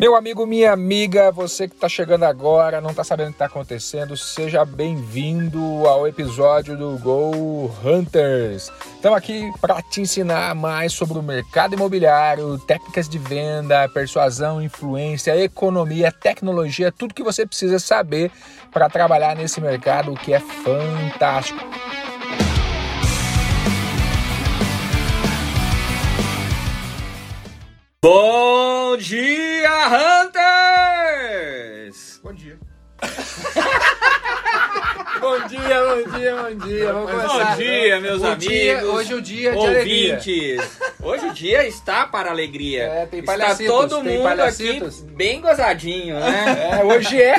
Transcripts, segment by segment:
Meu amigo, minha amiga, você que está chegando agora, não está sabendo o que está acontecendo, seja bem-vindo ao episódio do Go Hunters. Estamos aqui para te ensinar mais sobre o mercado imobiliário, técnicas de venda, persuasão, influência, economia, tecnologia, tudo que você precisa saber para trabalhar nesse mercado que é fantástico. Bom dia, Hunters! Bom dia. bom dia, bom dia, bom dia. Vamos começar. Bom dia, meus amigos. dia, hoje é o dia de alegria. ouvintes. Hoje o dia está para alegria. É, tem está todo tem mundo palhacitos. aqui bem gozadinho, né? É, hoje é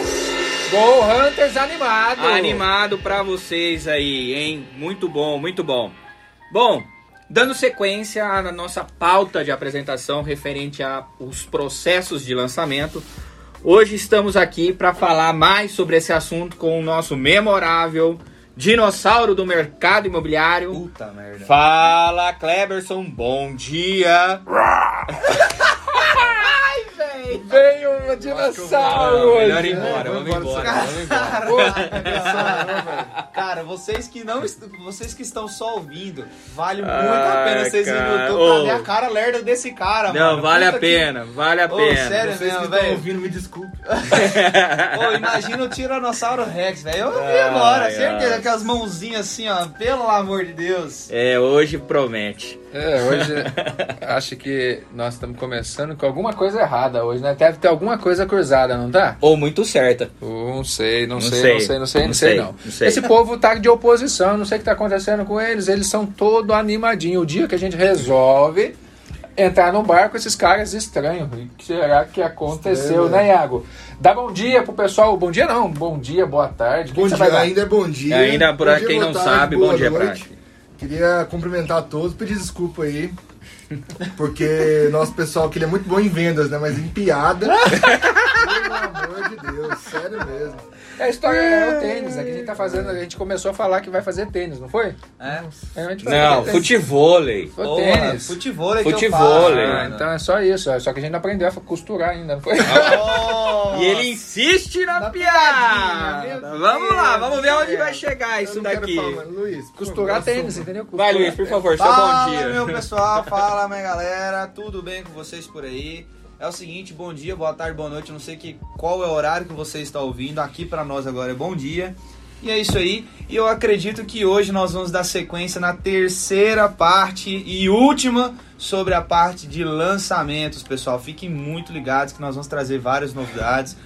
Go Hunters animado. Animado pra vocês aí, hein? Muito bom, muito bom. Bom, dando sequência à nossa pauta de apresentação referente aos processos de lançamento, hoje estamos aqui para falar mais sobre esse assunto com o nosso memorável dinossauro do mercado imobiliário. Puta merda. Fala, Cleberson, bom dia. Veio um dinossauro hoje. Melhor ir embora, vamos embora, vamos embora. Cara, vocês que não vocês que estão só ouvindo, vale muito Ai, a pena vocês irem no. YouTube pra ver a cara lerda desse cara, Não, mano. vale a Puta que- pena, vale a Ô, pena. sério Vocês que mesmo, estão velho. ouvindo, me desculpe. Ô, imagina o Tiranossauro Rex, velho. Eu vi agora, certeza que as mãozinhas assim, ó, pelo amor de Deus. É, hoje promete. É, hoje acho que nós estamos começando com alguma coisa errada hoje, né? Deve ter alguma coisa cruzada, não tá? Ou muito certa. Oh, Não sei, não, Não sei, sei. não sei, não sei, não Não sei, sei, não. não sei. Esse povo tá de oposição, não sei o que tá acontecendo com eles, eles são todo animadinhos. O dia que a gente resolve entrar no barco, esses caras estranhos. O que será que aconteceu, Estranho, né, Iago? Dá bom dia pro pessoal. Bom dia não, bom dia, boa tarde. Bom que dia, ainda é bom dia. Ainda pra Bom dia, quem não tarde, sabe, bom dia, noite. Prati. Queria cumprimentar todos, pedir desculpa aí. Porque nosso pessoal aqui ele é muito bom em vendas, né? Mas em piada. Pelo amor de Deus, sério mesmo. É a história é o tênis, é que a gente tá fazendo, a gente começou a falar que vai fazer tênis, não foi? É. É, Não, futevôlei. Foi tênis. Futevôlei Futevôlei. Ah, então é só isso, é só que a gente não aprendeu a costurar ainda, não foi? Nossa. E ele insiste na, Na piada. Vamos lá, vamos ver onde vai chegar isso daqui. falar, Luiz, Costurar tênis, entendeu? Vai, Luiz, por favor, seu Fala, bom dia. meu pessoal, fala, minha galera, tudo bem com vocês por aí? É o seguinte, bom dia, boa tarde, boa noite, não sei que, qual é o horário que você está ouvindo, aqui pra nós agora é bom dia. E é isso aí, e eu acredito que hoje nós vamos dar sequência na terceira parte e última sobre a parte de lançamentos, pessoal. Fiquem muito ligados que nós vamos trazer várias novidades.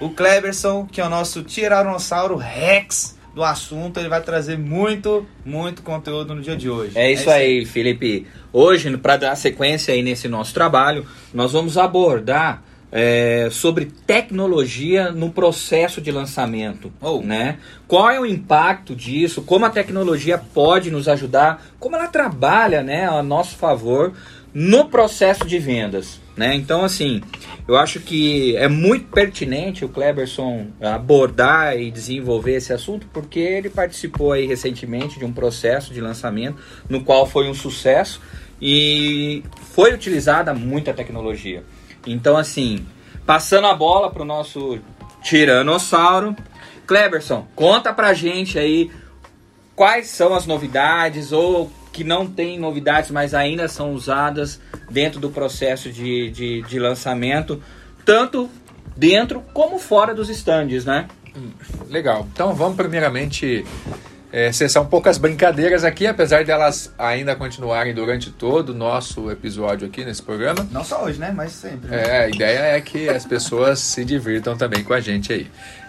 O Kleberson, que é o nosso Tiranossauro Rex do assunto, ele vai trazer muito, muito conteúdo no dia de hoje. É isso aí, Felipe. Hoje, para dar sequência aí nesse nosso trabalho, nós vamos abordar é, sobre tecnologia no processo de lançamento, Oh. né? Qual é o impacto disso? Como a tecnologia pode nos ajudar? Como ela trabalha, né, a nosso favor no processo de vendas, né? Então, assim, eu acho que é muito pertinente o Kleberson abordar e desenvolver esse assunto, porque ele participou aí recentemente de um processo de lançamento no qual foi um sucesso e foi utilizada muita tecnologia. Então, assim, passando a bola para o nosso tiranossauro, Kleberson, conta pra gente aí quais são as novidades ou que não tem novidades, mas ainda são usadas dentro do processo de, de, de lançamento, tanto dentro como fora dos stands, né? Legal. Então vamos primeiramente é, cessar um pouco as brincadeiras aqui, apesar delas ainda continuarem durante todo o nosso episódio aqui nesse programa. Não só hoje, né? Mas sempre. né? É, a ideia é que as pessoas se divirtam também com a gente aí.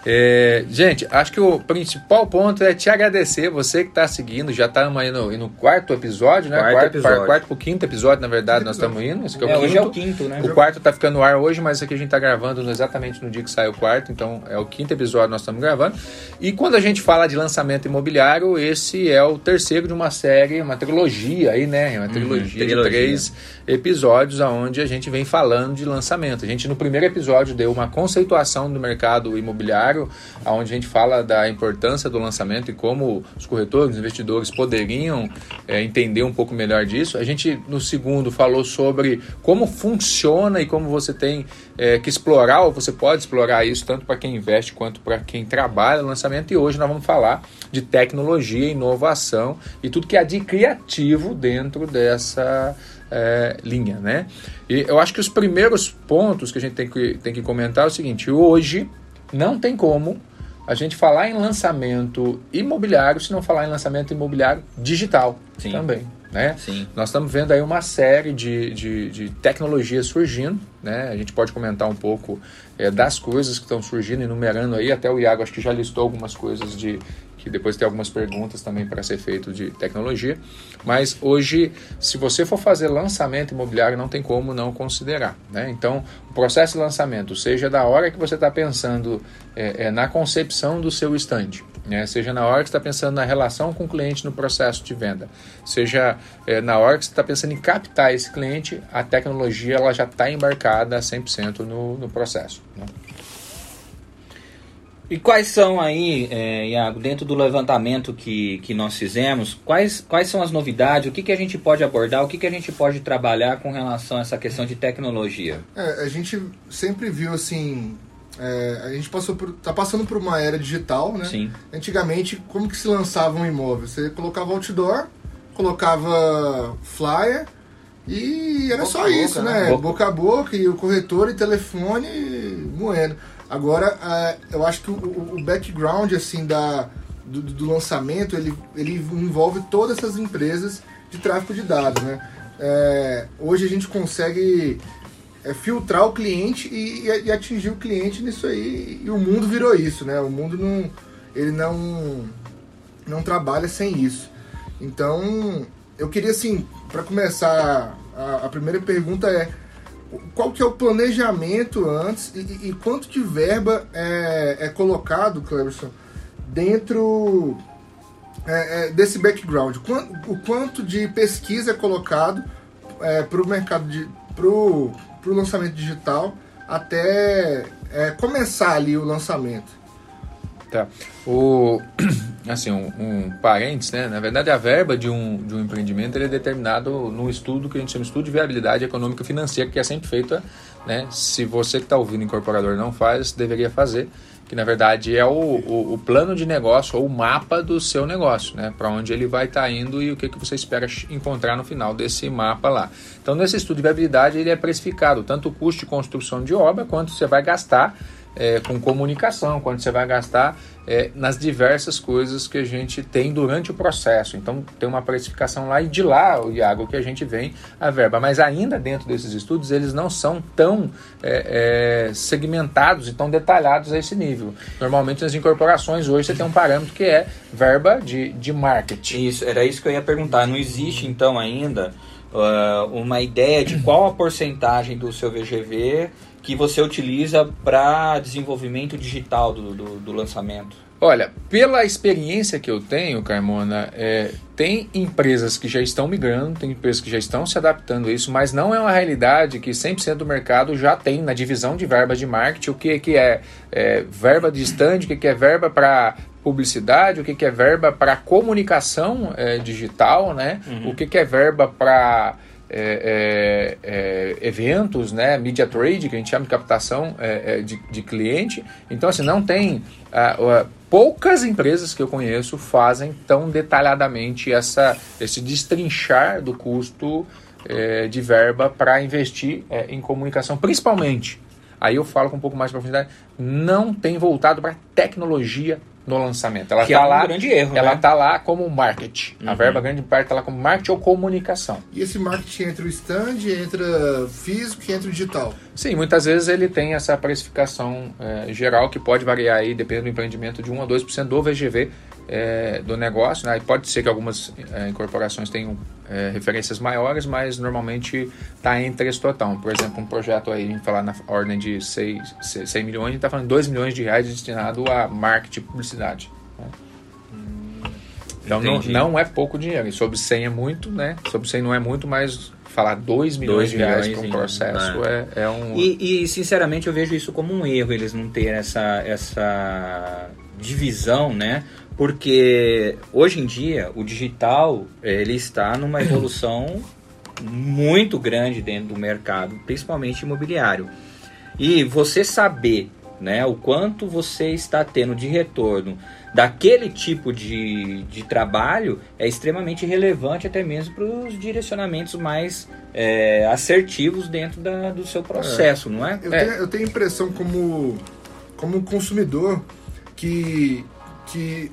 É, gente, acho que o principal ponto é te agradecer, você que está seguindo, já estamos aí no, no quarto episódio, né? Quarto episódio. quarto pro quinto episódio, na verdade, nós estamos indo. Esse aqui é o É, quinto. hoje é o quinto, né? O quarto tá ficando no ar hoje, mas aqui a gente tá gravando exatamente no dia que sai o quarto, então é o quinto episódio que nós estamos gravando. E quando a gente fala de lançamento imobiliário, esse é o terceiro de uma série, uma trilogia aí, né? Uma trilogia, trilogia. de três episódios onde a gente vem falando de lançamento. A gente no primeiro episódio deu uma conceituação do mercado imobiliário, onde a gente fala da importância do lançamento e como os corretores, os investidores poderiam é, entender um pouco melhor disso. A gente no segundo falou sobre como funciona e como você tem é, que explorar, ou você pode explorar isso tanto para quem investe quanto para quem trabalha no lançamento. E hoje nós vamos falar de tecnologia, inovação e tudo que há de criativo dentro dessa é, linha, né? E eu acho que os primeiros pontos que a gente tem que, tem que comentar é o seguinte: hoje não tem como a gente falar em lançamento imobiliário se não falar em lançamento imobiliário digital Sim. também. Né? Sim. Nós estamos vendo aí uma série de, de, de tecnologias surgindo, né? A gente pode comentar um pouco é, das coisas que estão surgindo, enumerando aí, até o Iago acho que já listou algumas coisas de que depois tem algumas perguntas também para ser feito de tecnologia. Mas hoje, se você for fazer lançamento imobiliário, não tem como não considerar. Né? Então, o processo de lançamento, seja da hora que você está pensando é, é, na concepção do seu estande, né? seja na hora que está pensando na relação com o cliente no processo de venda, seja é, na hora que você está pensando em captar esse cliente, a tecnologia ela já está embarcada 100% no, no processo. Né? E quais são aí, é, Iago, dentro do levantamento que, que nós fizemos, quais, quais são as novidades, o que, que a gente pode abordar, o que, que a gente pode trabalhar com relação a essa questão de tecnologia? É, a gente sempre viu assim. é, a gente passou por, tá passando por uma era digital, né? Sim. Antigamente, como que se lançava um imóvel? Você colocava outdoor, colocava flyer e era Boca só boca, isso, né? né? Boca- Boca a boca e o corretor e telefone moendo. Agora, é, eu acho que o, background assim da do, do lançamento ele, ele envolve todas essas empresas de tráfego de dados, né? É, hoje a gente consegue é, filtrar o cliente e, e- e atingir o cliente nisso aí e o mundo virou isso, né? O mundo não ele não não trabalha sem isso. Então, eu queria assim, para começar, a, a primeira pergunta é qual que é o planejamento antes e, e- quanto de verba é, é colocado, Cleberson, dentro é, é, desse background? O quanto de pesquisa é colocado para o mercado de para o lançamento digital até é, começar ali o lançamento? Tá. O, assim, um, um parênteses, né? Na verdade, a verba de um, de um empreendimento é determinado no estudo que a gente chama de estudo de viabilidade econômica financeira, que é sempre feita, né? Se você que está ouvindo incorporador não faz, deveria fazer, que na verdade é o, o, o plano de negócio ou o mapa do seu negócio, né? Para onde ele vai estar indo e o que, que você espera encontrar no final desse mapa lá. Então, nesse estudo de viabilidade, ele é precificado tanto o custo de construção de obra quanto você vai gastar é, com comunicação, quanto você vai gastar é, nas diversas coisas que a gente tem durante o processo. Então tem uma precificação lá e de lá, o Iago, que a gente vem a verba. Mas ainda dentro desses estudos, eles não são tão é, é, segmentados e tão detalhados a esse nível. Normalmente nas incorporações hoje você tem um parâmetro que é verba de, de marketing. Isso, era isso que eu ia perguntar. Não existe então ainda uh, uma ideia de qual a porcentagem do seu VGV que você utiliza para desenvolvimento digital do, do, do lançamento? Olha, pela experiência que eu tenho, Carmona, é, tem empresas que já estão migrando, tem empresas que já estão se adaptando a isso, mas não é uma realidade que 100% do mercado já tem na divisão de verba de marketing o que, que é, é verba de stand, o que, que é verba para publicidade, o que, que é verba para comunicação é, digital, né? o que, que é verba para é, é, é, eventos, né, media trade, que a gente chama de captação é, é, de, de, cliente. Então, assim, não tem. Uh, uh, poucas empresas que eu conheço fazem tão detalhadamente essa, esse destrinchar do custo é, de verba para investir em comunicação, principalmente. Aí eu falo com um pouco mais de profundidade, não tem voltado para tecnologia no lançamento. Ela que tá é um lá, grande erro, ela né? tá lá como marketing. Uhum. A verba grande parte está lá como marketing ou comunicação. E esse marketing entra o stand, entra físico e entra o digital? Sim, muitas vezes ele tem essa precificação é, geral que pode variar aí, dependendo do empreendimento, de 1 a 2% do VGV é, do negócio. Né? E pode ser que algumas é, incorporações tenham é, referências maiores, mas normalmente está entre esse total. Por exemplo, um projeto aí, a gente falar na ordem de 6, 100 milhões, a gente está falando de 2 milhões de reais destinado a marketing e publicidade. Né? Então não, não é pouco dinheiro. E sobre 100 é muito, né? Sobre 100 não é muito, mas falar 2 milhões Dois de reais milhões para um em- processo é, é um. E, e, sinceramente eu vejo isso como um erro eles não terem essa, essa divisão, né? Porque hoje em dia o digital ele está numa evolução muito grande dentro do mercado, principalmente imobiliário. E você saber né, o quanto você está tendo de retorno daquele tipo de, de trabalho é extremamente relevante até mesmo para os direcionamentos mais é, assertivos dentro da, do seu processo, não é? Eu, É. tenho, eu tenho a impressão como, como consumidor que, que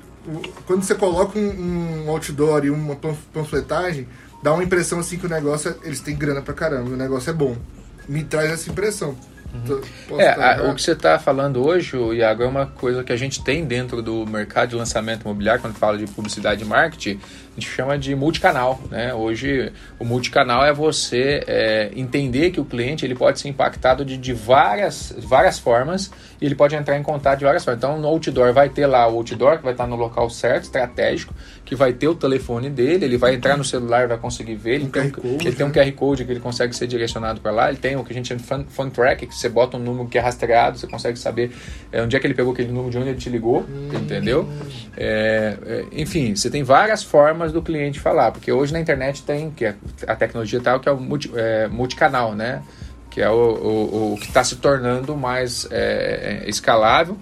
quando você coloca um, um outdoor e uma panf- panfletagem, dá uma impressão assim que o negócio, é- eles têm grana pra caramba, o negócio é bom. Me traz essa impressão. Posso É, estar a- o que você está falando hoje, Iago, é uma coisa que a gente tem dentro do mercado de lançamento imobiliário, quando fala de publicidade e marketing, a gente chama de multicanal. Né? Hoje, o multicanal é você é, entender que o cliente ele pode ser impactado de, de várias, várias formas e ele pode entrar em contato de várias formas. Então, no outdoor vai ter lá o outdoor, que vai estar no local certo, estratégico, que vai ter o telefone dele, ele vai entrar no celular e vai conseguir ver. Ele, Um tem, um, Code, ele tem um né? QR Code que ele consegue ser direcionado para lá. Ele tem o que a gente chama de fun, fun track, que você bota um número que é rastreado, você consegue saber é, onde é que ele pegou aquele número, de onde ele te ligou, entendeu? É, é, enfim, você tem várias formas do cliente falar, porque hoje na internet tem que é a tecnologia tal que é o multi, é, multicanal, né? Que é o, o, o que está se tornando mais é, é, escalável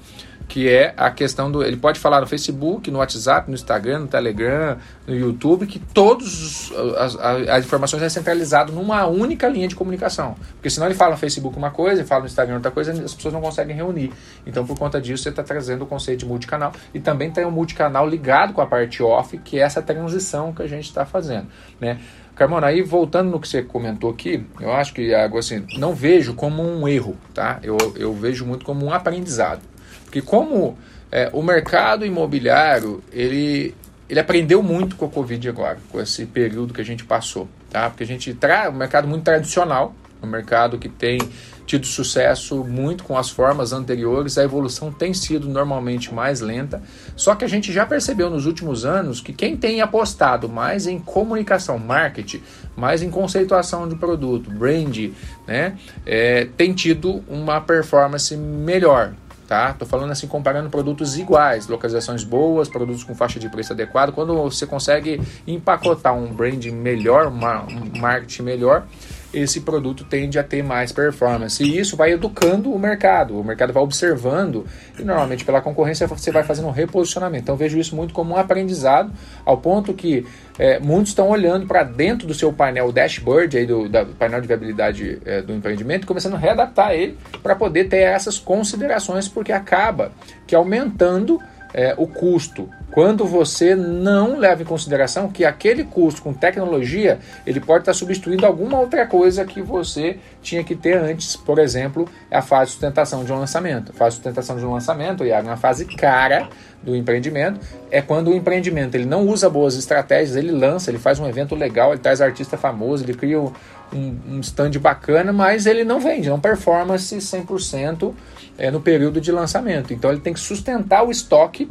que é a questão do. Ele pode falar no Facebook, no WhatsApp, no Instagram, no Telegram, no YouTube, que todas as, as, informações é centralizado numa única linha de comunicação. Porque senão ele fala no Facebook uma coisa, ele fala no Instagram outra coisa, as pessoas não conseguem reunir. Então, por conta disso, você está trazendo o conceito de multicanal. E também tem um multicanal ligado com a parte off, que é essa transição que a gente está fazendo. Né? Carmona, aí voltando no que você comentou aqui, eu acho que Iago, assim, não vejo como um erro, tá? Eu, eu vejo muito como um aprendizado. Porque como é, o mercado imobiliário, ele, ele aprendeu muito com a Covid agora, com esse período que a gente passou, tá? Porque a gente traz um mercado muito tradicional, um mercado que tem tido sucesso muito com as formas anteriores, a evolução tem sido normalmente mais lenta, só que a gente já percebeu nos últimos anos que quem tem apostado mais em comunicação, marketing, mais em conceituação de produto, brand, né, é, tem tido uma performance melhor, tá? Tô falando assim, comparando produtos iguais, localizações boas, produtos com faixa de preço adequada. Quando você consegue empacotar um brand melhor, um marketing melhor, esse produto tende a ter mais performance. E isso vai educando o mercado. O mercado vai observando e normalmente pela concorrência você vai fazendo um reposicionamento. Então vejo isso muito como um aprendizado, ao ponto que é, muitos estão olhando para dentro do seu painel dashboard aí do da, painel de viabilidade é, do empreendimento começando a readaptar ele para poder ter essas considerações, porque acaba que aumentando é, o custo. Quando você não leva em consideração que aquele custo com tecnologia ele pode estar substituindo alguma outra coisa que você tinha que ter antes, por exemplo, a fase de sustentação de um lançamento. A fase de sustentação de um lançamento, é uma fase cara do empreendimento, é quando o empreendimento ele não usa boas estratégias, ele lança, ele faz um evento legal, ele traz artista famoso, ele cria um, um stand bacana, mas ele não vende, não performance 100% é, no período de lançamento. Então ele tem que sustentar o estoque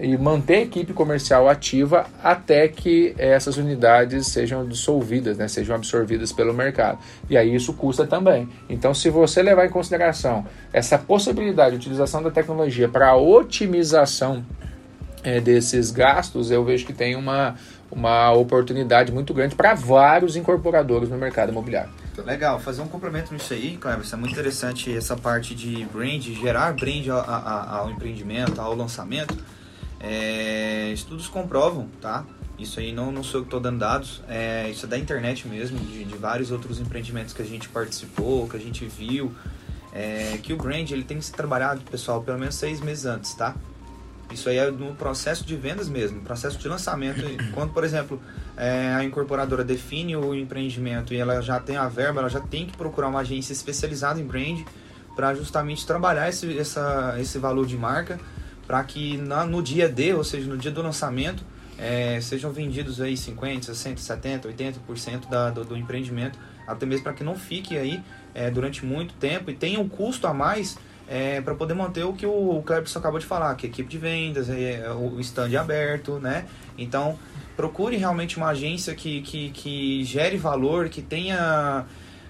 e manter a equipe comercial ativa até que essas unidades sejam dissolvidas, né, sejam absorvidas pelo mercado. E aí isso custa também. Então, se você levar em consideração essa possibilidade de utilização da tecnologia para otimização é, desses gastos, eu vejo que tem uma, uma oportunidade muito grande para vários incorporadores no mercado imobiliário. Legal, fazer um complemento nisso aí, Cleber, isso é muito interessante essa parte de brand, gerar brand ao, ao, empreendimento, ao lançamento. É, estudos comprovam, tá? Isso aí não, não sou eu que estou dando dados, é, isso é da internet mesmo, de, de, vários outros empreendimentos que a gente participou, que a gente viu, é, que o brand ele tem que ser trabalhado, pessoal, pelo menos seis meses antes, tá? Isso aí é no processo de vendas mesmo, processo de lançamento. Quando, por exemplo, é, a incorporadora define o empreendimento e ela já tem a verba, ela já tem que procurar uma agência especializada em brand para justamente trabalhar esse, essa, esse valor de marca para que na, no dia D, ou seja, no dia do lançamento, é, sejam vendidos aí 50%, 60%, 70%, 80% da, do, do empreendimento, até mesmo para que não fique aí é, durante muito tempo e tenha um custo a mais é, para poder manter o que o Cleberson acabou de falar, que é equipe de vendas, é, é o stand aberto, né? Então, procure realmente uma agência que, que, que gere valor, que tenha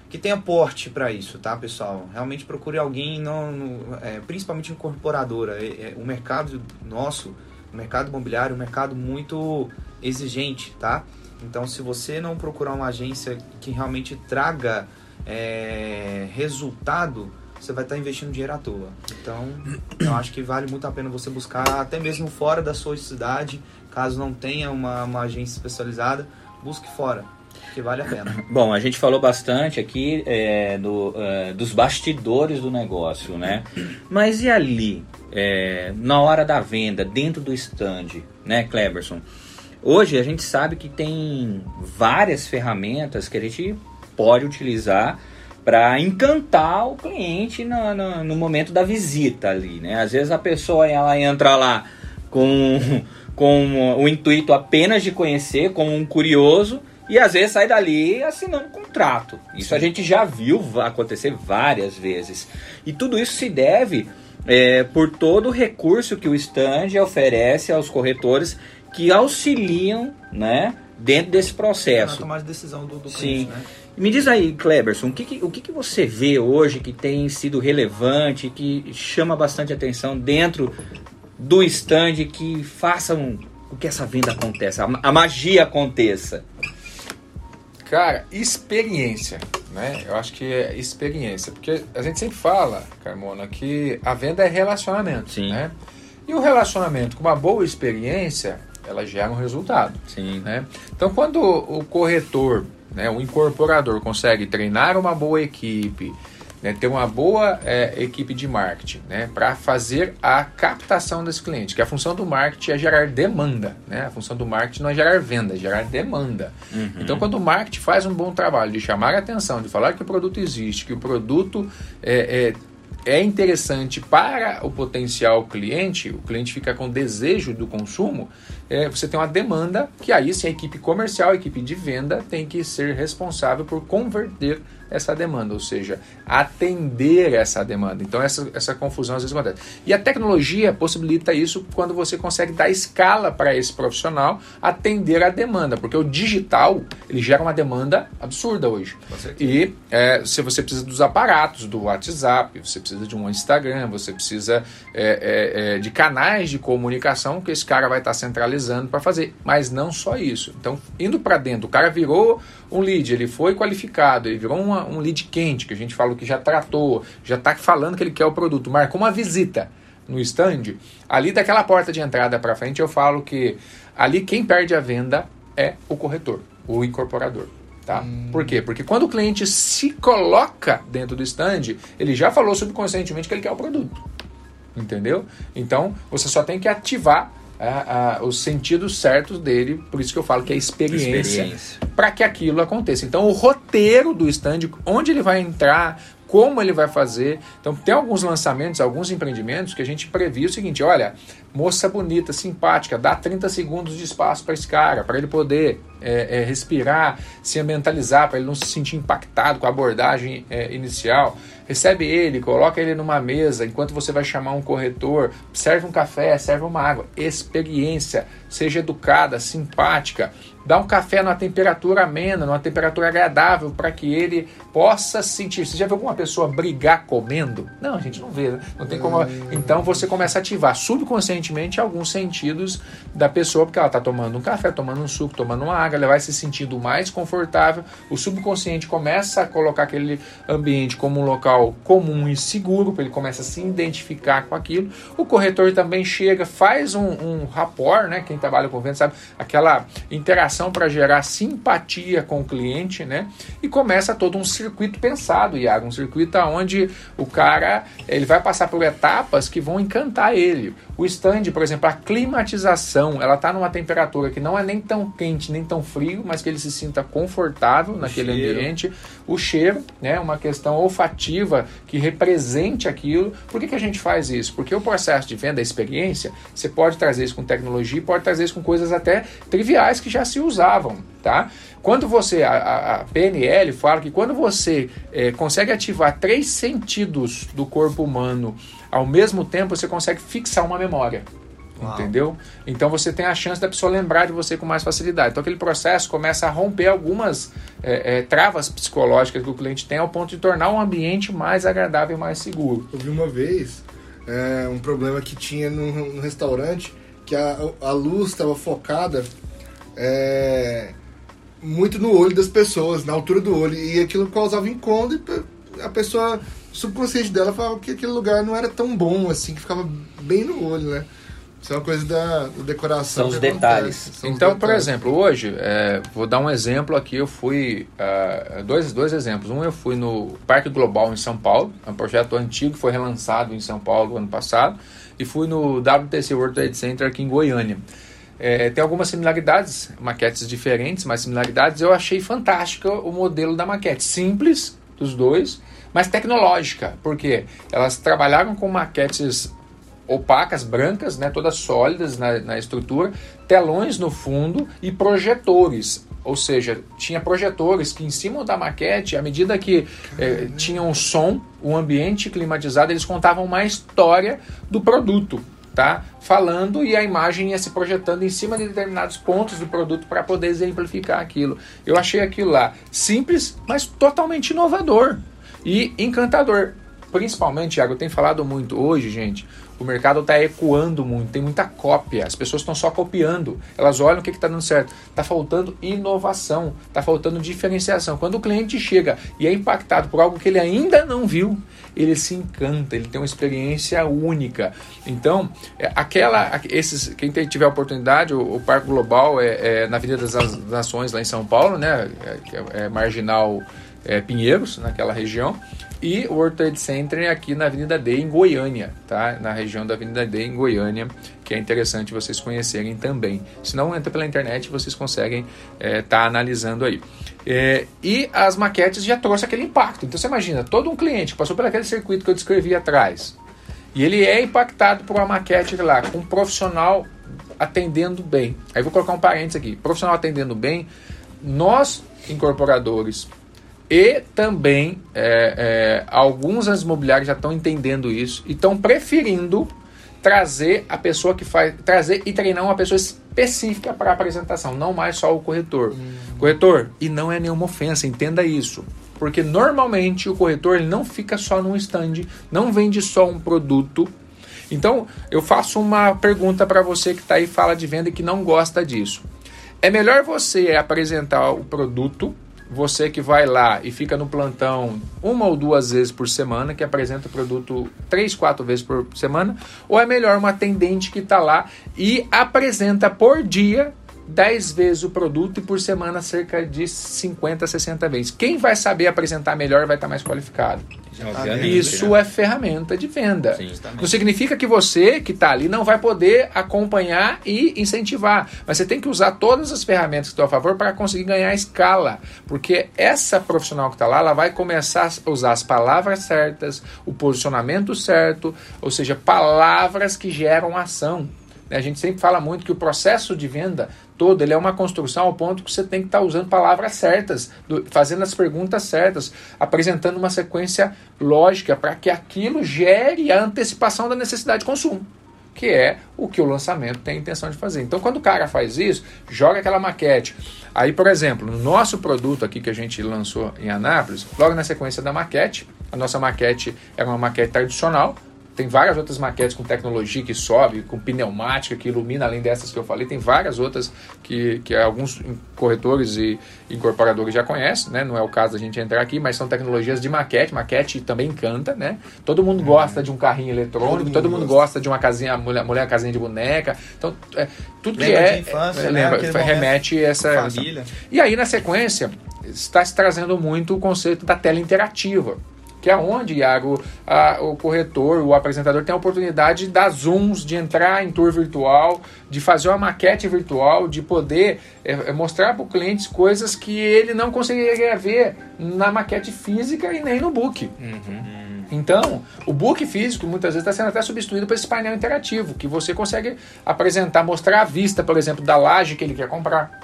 que tenha porte para isso, tá, pessoal? Realmente procure alguém, não, no, é, principalmente incorporadora. É, é, o mercado nosso, o mercado imobiliário, é um mercado muito exigente, tá? Então, se você não procurar uma agência que realmente traga resultado, você vai estar investindo dinheiro à toa. Então, eu acho que vale muito a pena você buscar, até mesmo fora da sua cidade, caso não tenha uma, uma agência especializada, busque fora, que vale a pena. Bom, a gente falou bastante aqui é, do, é, dos bastidores do negócio, né? Mas e ali, é, na hora da venda, dentro do stand, né, Cleberson? Hoje a gente sabe que tem várias ferramentas que a gente pode utilizar para encantar o cliente no, no, no, momento da visita ali, né? Às vezes a pessoa ela entra lá com, com o intuito apenas de conhecer, como um curioso, e às vezes sai dali assinando um contrato. Isso Sim. a gente já viu acontecer várias vezes. E tudo isso se deve é, por todo o recurso que o stand oferece aos corretores que auxiliam, né? Dentro desse processo. Na tomada de decisão do, do Sim. cliente, né? Me diz aí, Kleberson, o que, que o que, que, você vê hoje que tem sido relevante, que chama bastante atenção dentro do stand, que façam o que essa venda aconteça, a, a magia aconteça? Cara, experiência, né? Eu acho que é experiência, porque a gente sempre fala, Carmona, que a venda é relacionamento, Sim. né? E o relacionamento com uma boa experiência, ela gera um resultado, Sim. né? Então, quando o corretor né, o incorporador consegue treinar uma boa equipe, né, ter uma boa é, equipe de marketing né, para fazer a captação desse cliente. Que a função do marketing é gerar demanda. Né? A função do marketing não é gerar venda, é gerar demanda. Uhum. Então, quando o marketing faz um bom trabalho de chamar a atenção, de falar que o produto existe, que o produto é, é é interessante para o potencial cliente, o cliente fica com desejo do consumo, é, você tem uma demanda que aí sim a equipe comercial, a equipe de venda tem que ser responsável por converter essa demanda, ou seja, atender essa demanda. Então essa, essa confusão às vezes acontece. E a tecnologia possibilita isso quando você consegue dar escala para esse profissional atender a demanda, porque o digital ele gera uma demanda absurda hoje. E é, se você precisa dos aparatos, do WhatsApp, você precisa de um Instagram, você precisa é, é, é de canais de comunicação que esse cara vai estar centralizando para fazer. Mas não só isso. Então, indo para dentro, o cara virou um lead, ele foi qualificado, ele virou uma, um lead quente, que a gente fala que já tratou, já está falando que ele quer o produto, marcou uma visita no stand, ali daquela porta de entrada para frente eu falo que ali quem perde a venda é o corretor, o incorporador. Tá? Hum. Por quê? Porque quando o cliente se coloca dentro do stand, ele já falou subconscientemente que ele quer o produto. Entendeu? Então você só tem que ativar a, a, os sentidos certos dele, por isso que eu falo que é experiência, experiência. para que aquilo aconteça. Então, o roteiro do stand, onde ele vai entrar, como ele vai fazer. Então, tem alguns lançamentos, alguns empreendimentos que a gente previa o seguinte: olha, moça bonita, simpática, dá 30 segundos de espaço para esse cara, para ele poder é, é, respirar, se mentalizar, para ele não se sentir impactado com a abordagem é, inicial recebe ele, coloca ele numa mesa enquanto você vai chamar um corretor, serve um café, serve uma água. Experiência, seja educada, simpática, dá um café numa temperatura amena, numa temperatura agradável, para que ele possa sentir. Você já viu alguma pessoa brigar comendo? Não, a gente não vê, né? não tem como. Hum. Então você começa a ativar subconscientemente alguns sentidos da pessoa, porque ela está tomando um café, tomando um suco, tomando uma água, ela vai se sentindo mais confortável. O subconsciente começa a colocar aquele ambiente como um local comum e seguro, ele começa a se identificar com aquilo. O corretor também chega, faz um, um rapport, né? Quem trabalha com venda sabe, aquela interação para gerar simpatia com o cliente, né? E começa todo um circuito pensado, Iago, um circuito onde o cara ele vai passar por etapas que vão encantar ele. O stand, por exemplo, a climatização, ela está numa temperatura que não é nem tão quente nem tão frio, mas que ele se sinta confortável o naquele cheiro. ambiente. O cheiro, né, uma questão olfativa que represente aquilo. Por que, que a gente faz isso? Porque o processo de venda, a experiência, você pode trazer isso com tecnologia pode às vezes com coisas até triviais que já se usavam, tá? Quando você, a, a PNL fala que quando você é, consegue ativar três sentidos do corpo humano ao mesmo tempo, você consegue fixar uma memória. Uau. Entendeu? Então você tem a chance da pessoa lembrar de você com mais facilidade. Então aquele processo começa a romper algumas é, é, travas psicológicas que o cliente tem ao ponto de tornar um ambiente mais agradável e mais seguro. Eu vi uma vez é, um problema que tinha no, no restaurante que a, a luz estava focada é, muito no olho das pessoas, na altura do olho, e aquilo causava incômodo e a pessoa subconsciente dela falava que aquele lugar não era tão bom assim, que ficava bem no olho, né? Isso é uma coisa da, da decoração. São os detalhes. São então, os detalhes. por exemplo, hoje, é, vou dar um exemplo aqui. Eu fui. Uh, dois, dois exemplos. Um, eu fui no Parque Global em São Paulo, é um projeto antigo que foi relançado em São Paulo ano passado. E fui no WTC World Trade Center aqui em Goiânia. É, tem algumas similaridades, maquetes diferentes, mas similaridades. Eu achei fantástica o modelo da maquete. Simples dos dois, mas tecnológica, porque elas trabalharam com maquetes opacas, brancas, né, todas sólidas na, na estrutura, telões no fundo e projetores. Ou seja, tinha projetores que em cima da maquete, à medida que eh, tinham som, o ambiente climatizado, eles contavam uma história do produto. Tá? falando e a imagem ia se projetando em cima de determinados pontos do produto para poder exemplificar aquilo. Eu achei aquilo lá simples, mas totalmente inovador e encantador. Principalmente, Thiago, eu tenho falado muito hoje, gente, o mercado está ecoando muito, tem muita cópia, as pessoas estão só copiando, elas olham o que está dando certo. Está faltando inovação, está faltando diferenciação. Quando o cliente chega e é impactado por algo que ele ainda não viu, ele se encanta, ele tem uma experiência única. Então, é, aquela, esses, quem tiver oportunidade, o, o Parque Global é, é, na Avenida das Nações, lá em São Paulo, né? é, é marginal é, Pinheiros, naquela região, e o World Trade Center aqui na Avenida D, em Goiânia, tá? Na região da Avenida D, em Goiânia, que é interessante vocês conhecerem também. Se não, entra pela internet, vocês conseguem estar é, tá analisando aí. É, e as maquetes já trouxe aquele impacto. Então você imagina, todo um cliente que passou por aquele circuito que eu descrevi atrás, e ele é impactado por uma maquete lá, com um profissional atendendo bem. Aí vou colocar um parênteses aqui. Profissional atendendo bem, nós, incorporadores, e também é, é, alguns imobiliários já estão entendendo isso e estão preferindo trazer a pessoa que faz. trazer e treinar uma pessoa específica para a apresentação, não mais só o corretor. Hum. Corretor, e não é nenhuma ofensa, entenda isso. Porque normalmente o corretor ele não fica só num stand, não vende só um produto. Então eu faço uma pergunta para você que está aí fala de venda e que não gosta disso. É melhor você apresentar o produto você que vai lá e fica no plantão uma ou duas vezes por semana, que apresenta o produto três, quatro vezes por semana, ou é melhor uma atendente que está lá e apresenta por dia 10 vezes o produto e por semana cerca de 50, 60 vezes. Quem vai saber apresentar melhor vai estar mais qualificado. Isso é ferramenta de venda. Sim, não significa que você que está ali não vai poder acompanhar e incentivar, mas você tem que usar todas as ferramentas que estão a favor para conseguir ganhar escala, porque essa profissional que está lá, ela vai começar a usar as palavras certas, o posicionamento certo, ou seja, palavras que geram ação. A gente sempre fala muito que o processo de venda todo, ele é uma construção ao ponto que você tem que estar tá usando palavras certas, do, fazendo as perguntas certas, apresentando uma sequência lógica para que aquilo gere a antecipação da necessidade de consumo, que é o que o lançamento tem a intenção de fazer. Então, quando o cara faz isso, joga aquela maquete. Aí, por exemplo, no nosso produto aqui que a gente lançou em Anápolis, logo na sequência da maquete, a nossa maquete era uma maquete tradicional, tem várias outras maquetes com tecnologia que sobe, com pneumática que ilumina, além dessas que eu falei. Tem várias outras que, que alguns corretores e incorporadores já conhecem, né? Não é o caso da gente entrar aqui, mas são tecnologias de maquete. Maquete também encanta, né? Todo mundo gosta de um carrinho eletrônico, todo, todo mundo gosta. gosta. de uma casinha, mulher, mulher casinha de boneca. Então, é, tudo lembra que é. Infância, é, lembra, né? remete essa. Família. Essa. E aí, na sequência, está se trazendo muito o conceito da tela interativa que é onde, Iago, a, o corretor, o apresentador tem a oportunidade de dar zooms, de entrar em tour virtual, de fazer uma maquete virtual, de poder é, é mostrar para o cliente coisas que ele não conseguiria ver na maquete física e nem no book. Uhum. Então, o book físico muitas vezes está sendo até substituído por esse painel interativo, que você consegue apresentar, mostrar a vista, por exemplo, da laje que ele quer comprar,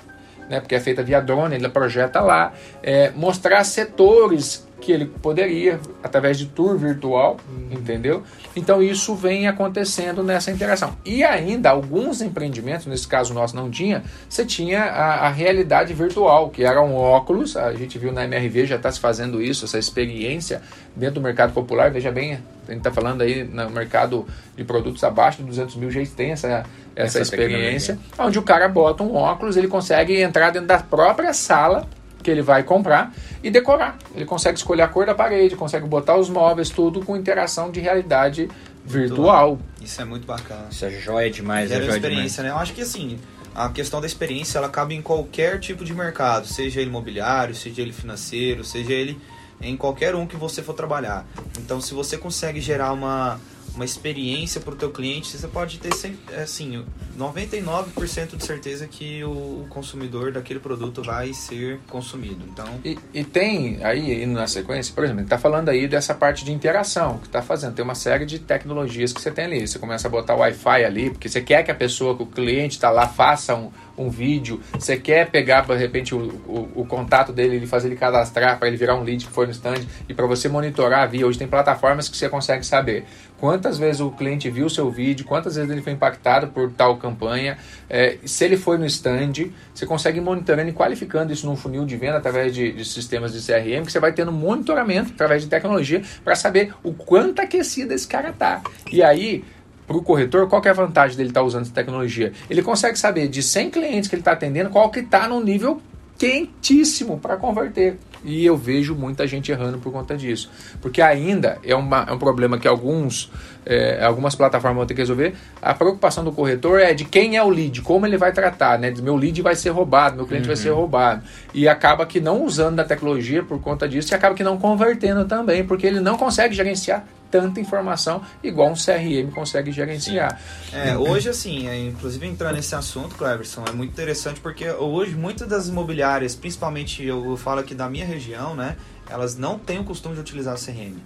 né, porque é feita via drone, ele projeta lá, é, mostrar setores que ele poderia, através de tour virtual, uhum. entendeu? Então isso vem acontecendo nessa interação. E ainda, alguns empreendimentos, nesse caso nosso não tinha, você tinha a, a realidade virtual, que eram óculos, a gente viu na MRV, já está se fazendo isso, essa experiência dentro do mercado popular, veja bem, a gente está falando aí no mercado de produtos abaixo de 200 mil, já tem essa, essa, essa experiência, onde o cara bota um óculos, ele consegue entrar dentro da própria sala que ele vai comprar e decorar. Ele consegue escolher a cor da parede, consegue botar os móveis, tudo com interação de realidade virtual. Isso é muito bacana. Isso é joia demais, é, é joia experiência, demais. né? Eu acho que assim, a questão da experiência, ela cabe em qualquer tipo de mercado, seja ele imobiliário, seja ele financeiro, seja ele em qualquer um que você for trabalhar. Então, se você consegue gerar uma uma experiência para o teu cliente, você pode ter assim, 99% de certeza que o consumidor daquele produto vai ser consumido. Então, e, e tem aí indo na sequência, por exemplo, está falando aí dessa parte de interação que está fazendo. Tem uma série de tecnologias que você tem ali. Você começa a botar Wi-Fi ali, porque você quer que a pessoa, que o cliente está lá, faça um, um vídeo. Você quer pegar, de repente, o, o, o contato dele e fazer ele cadastrar para ele virar um lead que for no stand e para você monitorar via. Hoje tem plataformas que você consegue saber quantas vezes o cliente viu o seu vídeo, quantas vezes ele foi impactado por tal campanha, é, se ele foi no stand, você consegue monitorando e qualificando isso num funil de venda através de, de sistemas de CRM, que você vai tendo monitoramento através de tecnologia para saber o quanto aquecido esse cara tá. E aí, para o corretor, qual é a vantagem dele estar tá usando essa tecnologia? Ele consegue saber de 100 clientes que ele está atendendo, qual que está no nível quentíssimo para converter. E eu vejo muita gente errando por conta disso. Porque ainda é, uma, é um problema que alguns, é, algumas plataformas vão ter que resolver. A preocupação do corretor é de quem é o lead, como ele vai tratar, né? Meu lead vai ser roubado, meu cliente uhum. vai ser uhum. roubado. E acaba que não usando da tecnologia por conta disso e acaba que não convertendo também, porque ele não consegue gerenciar tanta informação igual um CRM consegue gerenciar. É, hoje, assim, é, inclusive entrando nesse assunto, Cleverson, é muito interessante porque hoje muitas das imobiliárias, principalmente eu falo aqui da minha região, né, elas não têm o costume de utilizar CRM.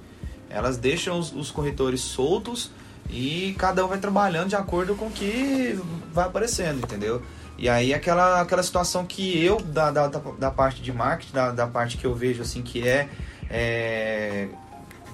Elas deixam os, os corretores soltos e cada um vai trabalhando de acordo com o que vai aparecendo, entendeu? E aí aquela, aquela situação que eu, da, da, da parte de marketing, da, da parte que eu vejo assim que é, é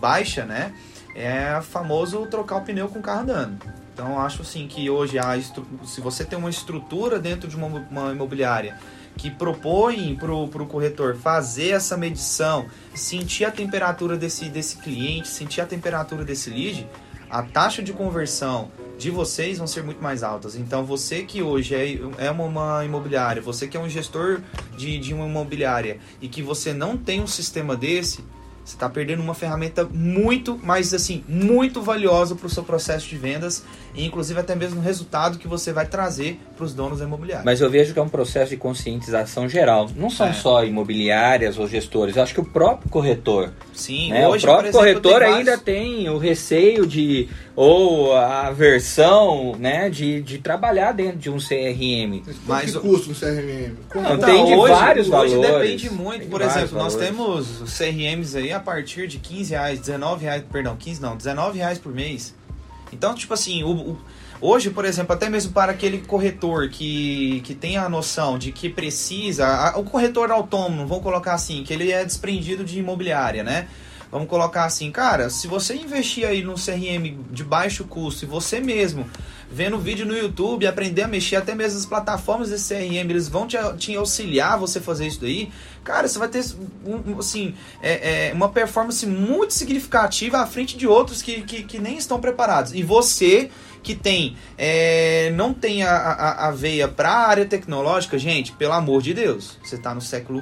baixa, né? É famoso trocar o pneu com o carro andando. Então acho assim que hoje a se você tem uma estrutura dentro de uma, uma imobiliária que propõe para o corretor fazer essa medição, sentir a temperatura desse, desse cliente, sentir a temperatura desse lead, a taxa de conversão de vocês vão ser muito mais altas. Então você que hoje é, é uma, uma imobiliária, você que é um gestor de, de uma imobiliária e que você não tem um sistema desse, você está perdendo uma ferramenta muito, mas assim, muito valiosa para o seu processo de vendas e inclusive até mesmo o resultado que você vai trazer para os donos da imobiliária. Mas eu vejo que é um processo de conscientização geral. Não são é. só imobiliárias ou gestores, eu acho que o próprio corretor. Sim, né? hoje, o próprio exemplo, corretor tem ainda tem o receio de ou a versão né, de, de trabalhar dentro de um CRM. Mas que custa um CRM? Não, tem de hoje, vários hoje valores. depende muito. Por exemplo, nós temos CRMs aí a partir de 15 reais, 19 reais, perdão, 15 não, 19 reais por mês. Então, tipo assim, o, o, hoje, por exemplo, até mesmo para aquele corretor que, que tem a noção de que precisa, a, o corretor autônomo, vamos colocar assim, que ele é desprendido de imobiliária, né? Vamos colocar assim, cara, se você investir aí no CRM de baixo custo e você mesmo vendo vídeo no YouTube, aprender a mexer até mesmo as plataformas desse CRM, eles vão te, te auxiliar você fazer isso daí, cara, você vai ter um, assim, é, é, uma performance muito significativa à frente de outros que, que, que nem estão preparados. E você que tem é, não tem a, a, a veia para a área tecnológica, gente, pelo amor de Deus, você está no século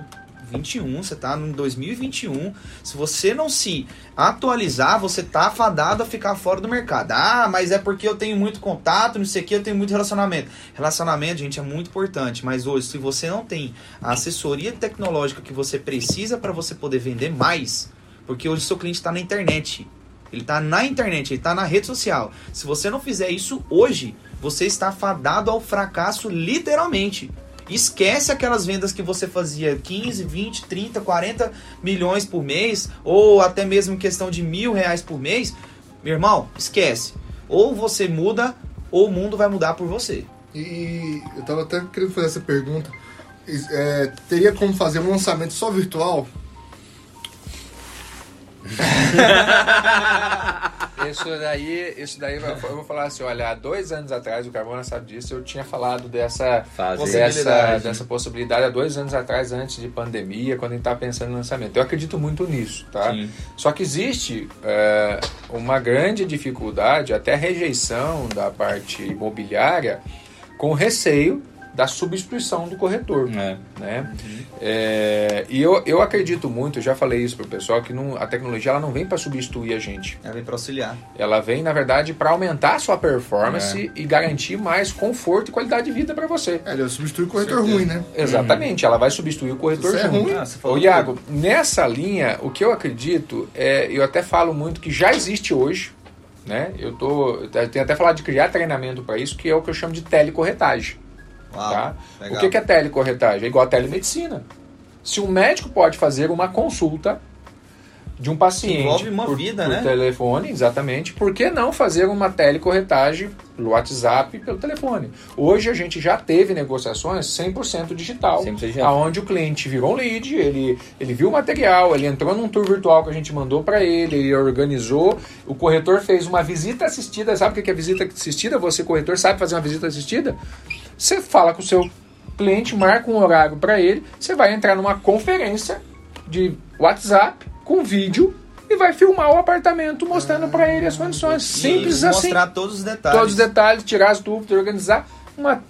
2021, você está em 2021. Se você não se atualizar, você tá fadado a ficar fora do mercado. Ah, mas é porque eu tenho muito contato, não sei o que, eu tenho muito relacionamento. Relacionamento, gente, é muito importante, mas hoje, se você não tem a assessoria tecnológica que você precisa para você poder vender mais, porque hoje seu cliente está na internet. Ele está na internet, ele está na rede social. Se você não fizer isso hoje, você está fadado ao fracasso literalmente. Esquece aquelas vendas que você fazia 15, 20, 30, 40 milhões por mês, ou até mesmo questão de mil reais por mês. Meu irmão, esquece. Ou você muda, ou o mundo vai mudar por você. E eu tava até querendo fazer essa pergunta. É, teria como fazer um lançamento só virtual? Isso daí, isso daí eu vou falar assim, olha, há dois anos atrás, o Carmona sabe disso, eu tinha falado dessa Possibilidade. dessa, dessa possibilidade há dois anos atrás, antes de pandemia, quando a gente estava pensando no lançamento. Eu acredito muito nisso, tá? Sim. Só que existe é, uma grande dificuldade, até rejeição da parte imobiliária, com receio da substituição do corretor. É. Né? É, e eu, eu acredito muito, eu já falei isso pro pessoal, que não, a tecnologia ela não vem para substituir a gente. Ela vem pra auxiliar. Ela vem, na verdade, para aumentar a sua performance e garantir mais conforto e qualidade de vida para você. É, ele substitui o corretor Certeza. ruim, né? Exatamente, ela vai substituir o corretor é ruim. Ah, você falou Ô Iago, nessa linha, o que eu acredito é, eu até falo muito que já existe hoje, né? Eu tô, eu tenho até falado de criar treinamento para isso, que é o que eu chamo de telecorretagem, Uau, tá? legal. O que que é telecorretagem? É igual a telemedicina. Se um médico pode fazer uma consulta de um paciente envolve uma por, vida, por né? telefone, exatamente, por que não fazer uma telecorretagem pelo WhatsApp e pelo telefone? Hoje a gente já teve negociações 100% digital, 100% digital. aonde o cliente virou um lead, ele, ele viu o material, ele entrou num tour virtual que a gente mandou para ele, ele organizou, o corretor fez uma visita assistida, sabe o que é visita assistida? Você, corretor, sabe fazer uma visita assistida? Você fala com o seu cliente, marca um horário para ele, você vai entrar numa conferência de WhatsApp com vídeo e vai filmar o apartamento mostrando para ele as condições. Simples assim. mostrar todos os detalhes. Todos os detalhes, tirar as dúvidas, organizar. Uma...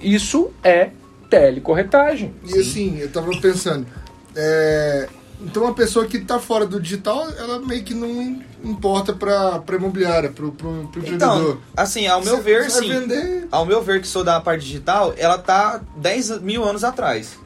Isso é telecorretagem. E assim, eu tava pensando, é, então uma pessoa que tá fora do digital, ela meio que não importa pra, pra imobiliária, pro, pro, pro Então, empreendedor. assim, ao meu Você- ver, você sim. vender, Ao meu ver, que sou da parte digital, ela tá 10 mil anos atrás.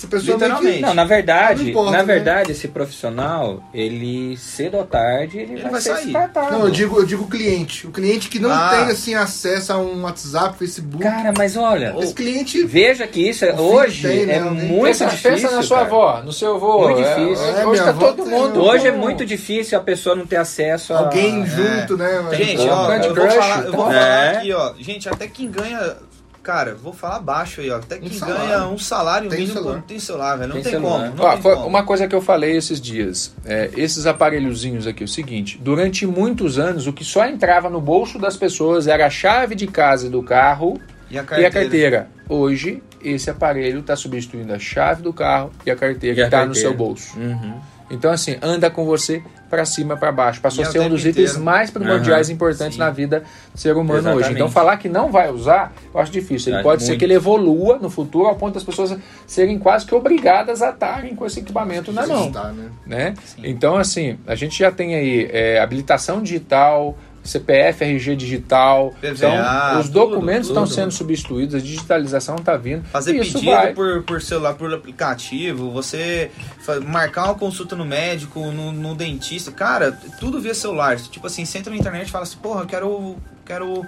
Essa pessoa meio que- Literalmente. Não, na verdade, Não importa, na né? verdade, esse profissional, ele cedo ou tarde, ele, Ele vai, vai ser sair. Não, eu digo, eu digo o cliente. O cliente que não Ah. tem assim acesso a um WhatsApp, Facebook. Cara, mas olha, Esse cliente. veja que isso é- hoje tem, né? é muito pensa, difícil. pensa na sua cara. avó, no seu avô. Muito É, difícil. hoje É, hoje tá avó todo tem- mundo. Hoje é muito difícil a pessoa não ter acesso a... Alguém é. junto, né? mas- Gente, ó, eu vou falar, eu vou então. falar É. aqui, ó. Gente, até quem ganha. Cara, vou falar baixo aí, ó. Até quem Um ganha um salário Tem mínimo celular. não tem celular, velho. Não Tem tem, celular. como. Não Ó, tem foi como. uma coisa que eu falei esses dias, é, esses aparelhozinhos aqui, o seguinte, durante muitos anos o que só entrava no bolso das pessoas era a chave de casa e do carro E a e carteira? a carteira. Hoje, esse aparelho está substituindo a chave do carro e a carteira E que está no seu bolso. Uhum. Então, assim, anda com você para cima, para baixo. Passou E a ser um dos itens mais primordiais e Aham, importantes sim. na vida do ser humano Exatamente. hoje. Então, falar que não vai usar, eu acho difícil. Ele Acho pode ser muito. que ele evolua no futuro ao ponto das pessoas serem quase que obrigadas a estarem com esse equipamento na mão. Tá, né? Né? Então, assim, a gente já tem aí é, habilitação digital, CPF, RG digital. PVA, então, os tudo, documentos tudo. estão sendo substituídos, a digitalização está vindo. Fazer pedido vai. por, por celular, por aplicativo, você marcar uma consulta no médico, no, no dentista, cara, tudo via celular. Tipo assim, você entra na internet e fala assim, porra, eu quero, quero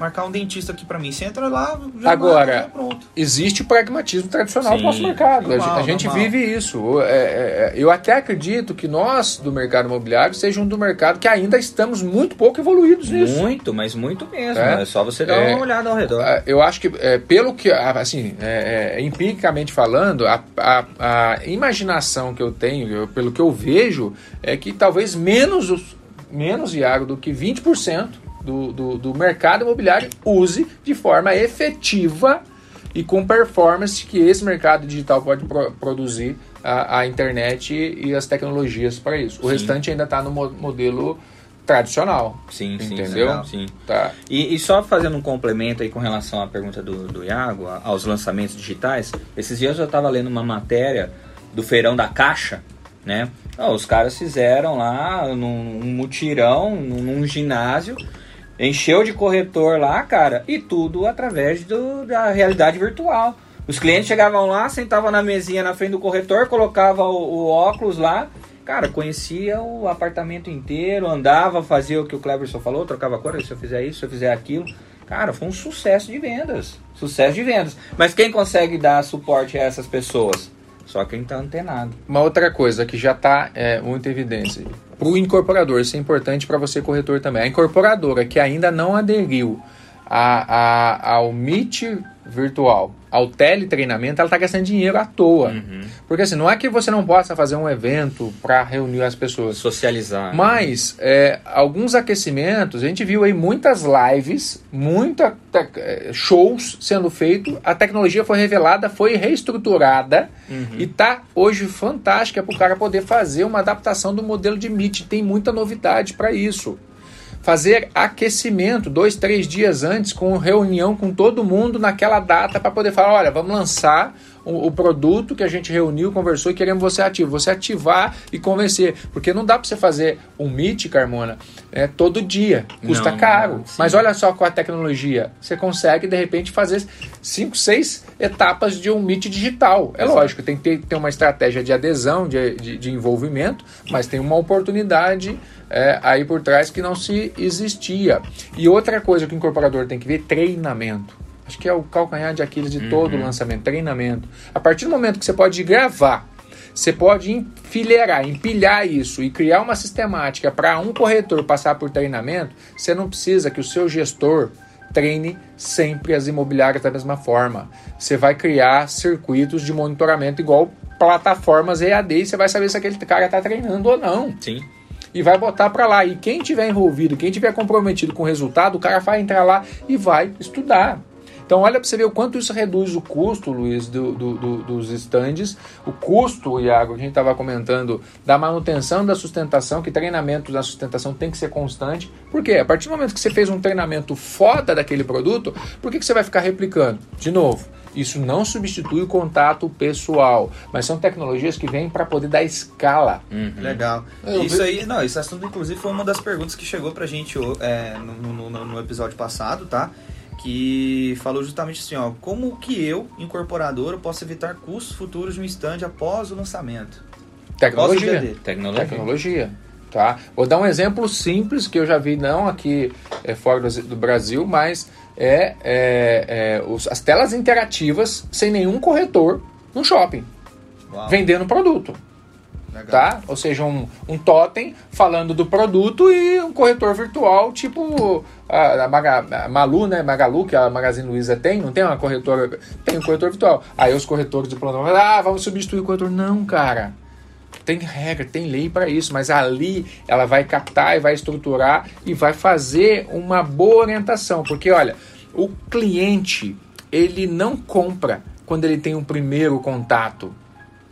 marcar um dentista aqui pra mim. Você entra lá, já Agora, marca, já pronto. existe o pragmatismo tradicional do Sim. nosso mercado. A Normal, gente- a gente normal. vive isso. É, é, é, eu até acredito que nós, do mercado imobiliário, sejam do mercado que ainda estamos muito pouco evoluídos nisso. Muito, mas muito mesmo. É. É, só você dar É. uma olhada ao redor. Ah, Eu acho que, é, pelo que, ah, assim, é, é, empiricamente falando, a, a- a imaginação que eu tenho, eu- pelo que eu vejo, é que talvez menos, os- menos Iago, do que 20% do, do, do mercado imobiliário use de forma efetiva e com performance que esse mercado digital pode pro- produzir a, a internet e as tecnologias para isso. O Sim. restante ainda está no mo- modelo tradicional. Sim, sim, Entendeu? legal, sim. Tá? E, e só fazendo um complemento aí com relação à pergunta do, do Iago, a- aos lançamentos digitais, esses dias eu estava lendo uma matéria do Feirão da Caixa, né? Os caras fizeram lá num, um mutirão, num, num ginásio, encheu de corretor lá, cara, e tudo através do, da realidade virtual. Os clientes chegavam lá, sentavam na mesinha na frente do corretor, colocava o, o óculos lá, cara, conhecia o apartamento inteiro, andava, fazia o que o Cleverson falou, trocava cor, se eu fizer isso, se eu fizer aquilo. Cara, foi um sucesso de vendas. Sucesso de vendas. Mas quem consegue dar suporte a essas pessoas? Só quem tá antenado. Uma outra coisa que já está é, muito evidência. Para o incorporador, isso é importante para você, corretor, também. A incorporadora que ainda não aderiu a, a, ao Meet virtual, ao teletreinamento, ela está gastando dinheiro à toa. Uhum. Porque assim, não é que você não possa fazer um evento para reunir as pessoas. Socializar. Mas é, alguns aquecimentos, a gente viu aí muitas lives, muita é, shows sendo feito, a tecnologia foi revelada, foi reestruturada Uhum. e tá hoje fantástica para o cara poder fazer uma adaptação do modelo de Meet. Tem muita novidade para isso. Fazer aquecimento dois, três dias antes, com reunião com todo mundo naquela data para poder falar: olha, vamos lançar o, o produto que a gente reuniu, conversou e queremos você ativo. Você ativar e convencer. Porque não dá para você fazer um Meet, Carmona, é, todo dia. Custa Não, caro. Mas olha só com a tecnologia. Você consegue, de repente, fazer cinco, seis etapas de um Meet digital. É Exato. lógico, tem que ter, ter uma estratégia de adesão, de, de, de envolvimento, mas tem uma oportunidade é, aí por trás que não se existia. E outra coisa que o incorporador tem que ver, treinamento. Acho que é o calcanhar de Aquiles de todo o lançamento, treinamento. A partir do momento que você pode gravar, você pode enfileirar, empilhar isso e criar uma sistemática para um corretor passar por treinamento, você não precisa que o seu gestor treine sempre as imobiliárias da mesma forma. Você vai criar circuitos de monitoramento igual plataformas EAD e você vai saber se aquele cara está treinando ou não Sim. e vai botar para lá. E quem tiver envolvido, quem tiver comprometido com o resultado, o cara vai entrar lá e vai estudar. Então olha para você ver o quanto isso reduz o custo, Luiz, do, do- do- dos estandes, o custo, Iago, que a gente estava comentando, da manutenção da sustentação, que treinamento da sustentação tem que ser constante. Por quê? A partir do momento que você fez um treinamento foda daquele produto, por que, que você vai ficar replicando? De novo, isso não substitui o contato pessoal, mas são tecnologias que vêm para poder dar escala. Legal. É, eu isso vi- aí, não, esse assunto inclusive foi uma das perguntas que chegou pra gente ô, é, no- no- no episódio passado, tá? Que falou justamente assim, ó, como que eu, incorporador, posso evitar custos futuros de um stand após o lançamento? Tecnologia. Após o VD. Tecnologia. Tecnologia. Tá? Vou dar um exemplo simples que eu já vi, não aqui é, fora do, do Brasil, mas é, é, é, os- as telas interativas sem nenhum corretor no shopping, Uau, vendendo produto. Legal. Tá? Ou seja, um, um totem falando do produto e um corretor virtual, tipo a, a Maga- a Malu, né? Magalu, que a Magazine Luiza tem, não tem uma corretora, tem um corretor virtual. Aí os corretores de plano ah, vamos substituir o corretor. Não, cara. Tem regra, tem lei para isso, mas ali ela vai captar e vai estruturar e vai fazer uma boa orientação, porque olha, o cliente ele não compra quando ele tem um primeiro contato,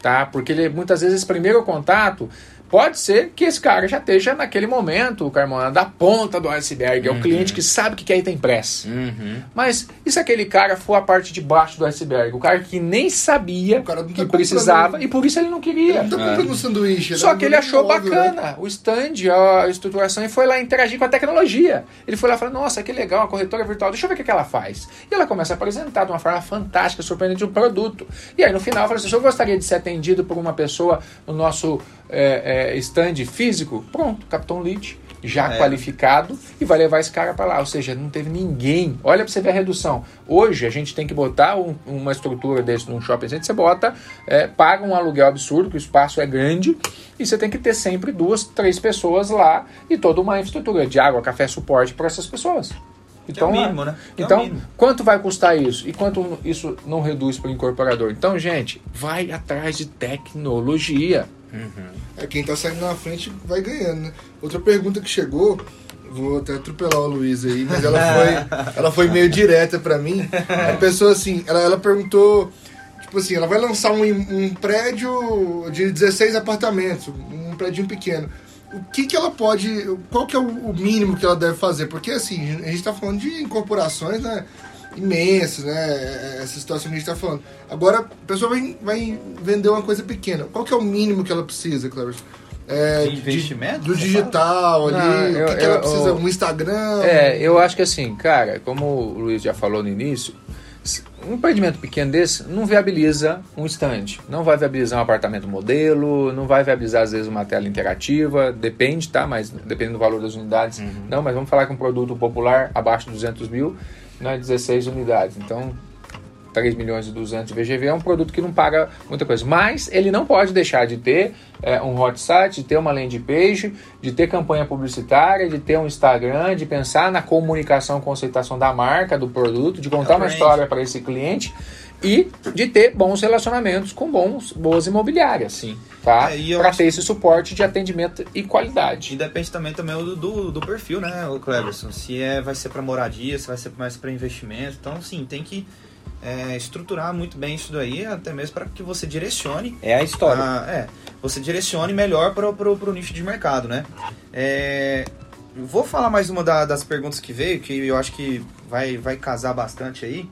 tá? Porque ele, muitas vezes esse primeiro contato pode ser que esse cara já esteja naquele momento, Carmona, da ponta do iceberg, é o cliente que sabe que quer item press. Uhum. Mas e se aquele cara for a parte de baixo do iceberg? O cara que nem sabia O tá que precisava comprando. e por isso ele não queria. Ele não tá comprando um sanduíche. Só tá que ele achou um né? bacana o stand, a estruturação e foi lá interagir com a tecnologia. Ele foi lá e falou: Nossa, que legal, a corretora virtual, deixa eu ver o que, ela faz. E ela começa a apresentar de uma forma fantástica, surpreendente o produto. E aí no final ela falou assim: Se eu gostaria de ser atendido por uma pessoa no nosso é, é, stand físico, pronto, um lead. Já É. qualificado e vai levar esse cara para lá. Ou seja, não teve ninguém. Olha para você ver a redução. Hoje a gente tem que botar um- uma estrutura desse num shopping center. Você bota, é, paga um aluguel absurdo, que o espaço é grande, e você tem que ter sempre duas, três pessoas lá e toda uma infraestrutura de água, café, suporte para essas pessoas. É o mínimo, né? É o então, quanto vai custar isso? E quanto isso não reduz para o incorporador? Então, gente, vai atrás de tecnologia. É, quem tá saindo na frente vai ganhando, né? Outra pergunta que chegou, vou até atropelar o Luiz aí, mas ela foi, ela foi meio direta pra mim. A pessoa, assim, ela, ela perguntou, tipo assim, ela vai lançar um, um prédio de 16 apartamentos, um prédio pequeno. O que que ela pode, qual que é o, o mínimo que ela deve fazer? Porque, assim, a gente tá falando de incorporações, né? Imensas, né? Essa situação que a gente tá falando. Agora, a pessoa vai, vai vender uma coisa pequena. Qual que é o mínimo que ela precisa, Cleverson? É, De investimento, do digital ali, Não, o que, eu- que ela eu- precisa? eu- Um Instagram? É, eu acho que assim, cara, como o Luiz já falou no início, um empreendimento pequeno desse não viabiliza um stand, não vai viabilizar um apartamento modelo, não vai viabilizar às vezes uma tela interativa, depende, tá? Mas dependendo do valor das unidades, uhum. não. Mas vamos falar que um produto popular abaixo de 200 mil, não é 16 unidades. Então 3 milhões e 200 de VGV é um produto que não paga muita coisa. Mas ele não pode deixar de ter é, um hot site, de ter uma landing page, de ter campanha publicitária, de ter um Instagram, de pensar na comunicação, conceitação da marca, do produto, de contar uma história para esse cliente e de ter bons relacionamentos com bons, boas imobiliárias. Sim. Tá? É, para ter esse suporte de atendimento e qualidade. E depende também, também do, do, do perfil, né, o Cleverson? Se é, vai ser para moradia, se vai ser mais para investimento. Então, sim, tem que é, estruturar muito bem isso daí, até mesmo para que você direcione. É a história. A, é, você direcione melhor para o nicho de mercado, né? É, vou falar mais uma da, das perguntas que veio, que eu acho que vai, vai casar bastante aí.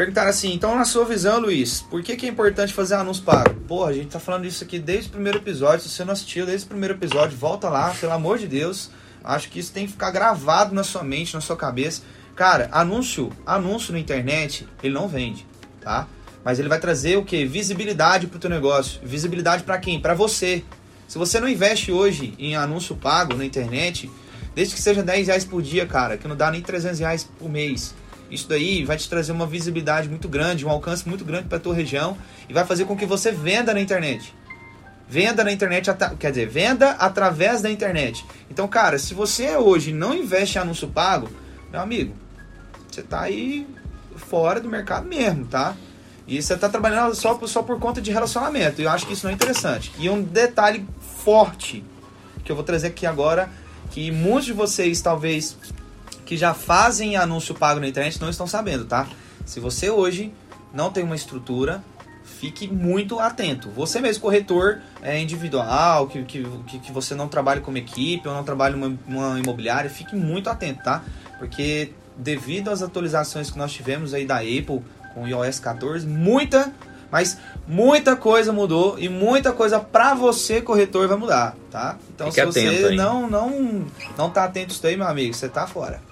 Perguntaram assim, então na sua visão, Luiz, por que, que é importante fazer anúncio pago? Pô, a gente tá falando isso aqui desde o primeiro episódio. Se você não assistiu desde o primeiro episódio, volta lá, pelo amor de Deus. Acho que isso tem que ficar gravado na sua mente, na sua cabeça. Cara, anúncio, anúncio na internet, ele não vende, tá? Mas ele vai trazer o que? Visibilidade para o teu negócio. Visibilidade para quem? Para você. Se você não investe hoje em anúncio pago na internet, desde que seja 10 reais por dia, cara, que não dá nem 300 reais por mês. Isso daí vai te trazer uma visibilidade muito grande, um alcance muito grande para tua região e vai fazer com que você venda na internet. Venda na internet, quer dizer, venda através da internet. Então, cara, se você hoje não investe em anúncio pago, meu amigo, você tá aí fora do mercado mesmo, tá? E você tá trabalhando só, só por conta de relacionamento. E eu acho que isso não é interessante. E um detalhe forte que eu vou trazer aqui agora, que muitos de vocês talvez que já fazem anúncio pago na internet não estão sabendo, tá? Se você hoje não tem uma estrutura, fique muito atento. Você mesmo, corretor é, individual, que, que, que você não trabalha como equipe ou não trabalha numa, numa imobiliária, fique muito atento, tá? Porque devido às atualizações que nós tivemos aí da Apple com o iOS 14, muita, mas muita coisa mudou e muita coisa para você corretor vai mudar, tá? Então Fique se você não não não tá atento isso aí, meu amigo, você tá fora.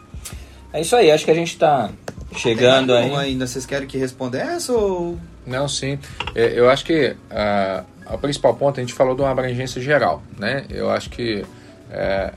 É isso aí, acho que a gente tá chegando aí. ainda vocês querem que responda essa ou Não, sim. É, eu acho que uh, o principal ponto a gente falou de uma abrangência geral, né? Eu acho que é,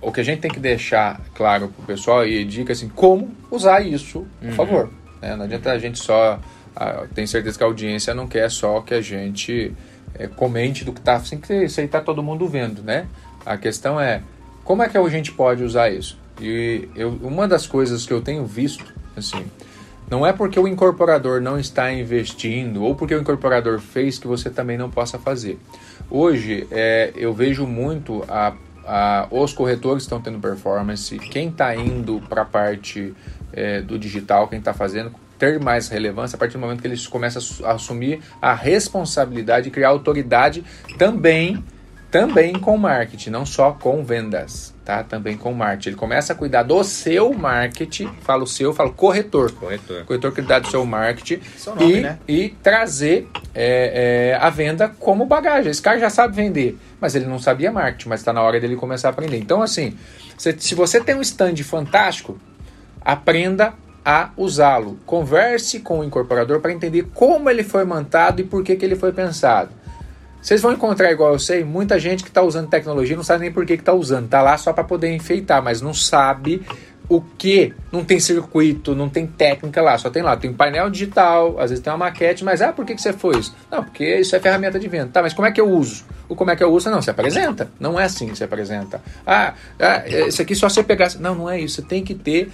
o que a gente tem que deixar claro para o pessoal e dica assim, como usar isso, por uhum. favor. Né? Não adianta a gente só. Ah, tem certeza que a audiência não quer só que a gente é, comente do que está. Assim, que isso aí está todo mundo vendo, né? A questão é como é que a gente pode usar isso? E eu, uma das coisas que eu tenho visto, assim, não é porque o incorporador não está investindo ou porque o incorporador fez que você também não possa fazer. Hoje, é, eu vejo muito a ah, os corretores estão tendo performance, quem está indo para a parte é, do digital, quem está fazendo, ter mais relevância a partir do momento que eles começam a assumir a responsabilidade de criar autoridade também, também com marketing, não só com vendas, tá? Também com marketing. Ele começa a cuidar do seu marketing, falo seu, falo corretor. Corretor. Corretor cuidar do seu marketing seu nome, e, né? e trazer é, é, a venda como bagagem. Esse cara já sabe vender mas ele não sabia marketing, mas está na hora dele começar a aprender. Então, assim, se, se você tem um stand fantástico, aprenda a usá-lo. Converse com o incorporador para entender como ele foi montado e por que, que ele foi pensado. Vocês vão encontrar, igual eu sei, muita gente que está usando tecnologia não sabe nem por que está usando. Está lá só para poder enfeitar, mas não sabe o que. Não tem circuito, não tem técnica lá, só tem lá. Tem um painel digital, às vezes tem uma maquete, mas ah, por que, que você foi isso? Não, porque isso é ferramenta de venda. Tá, mas como é que eu uso? O como é que eu uso? Não, você apresenta. Não é assim que você apresenta. Ah, ah isso aqui só você pegar. Não, não é isso. Você tem que ter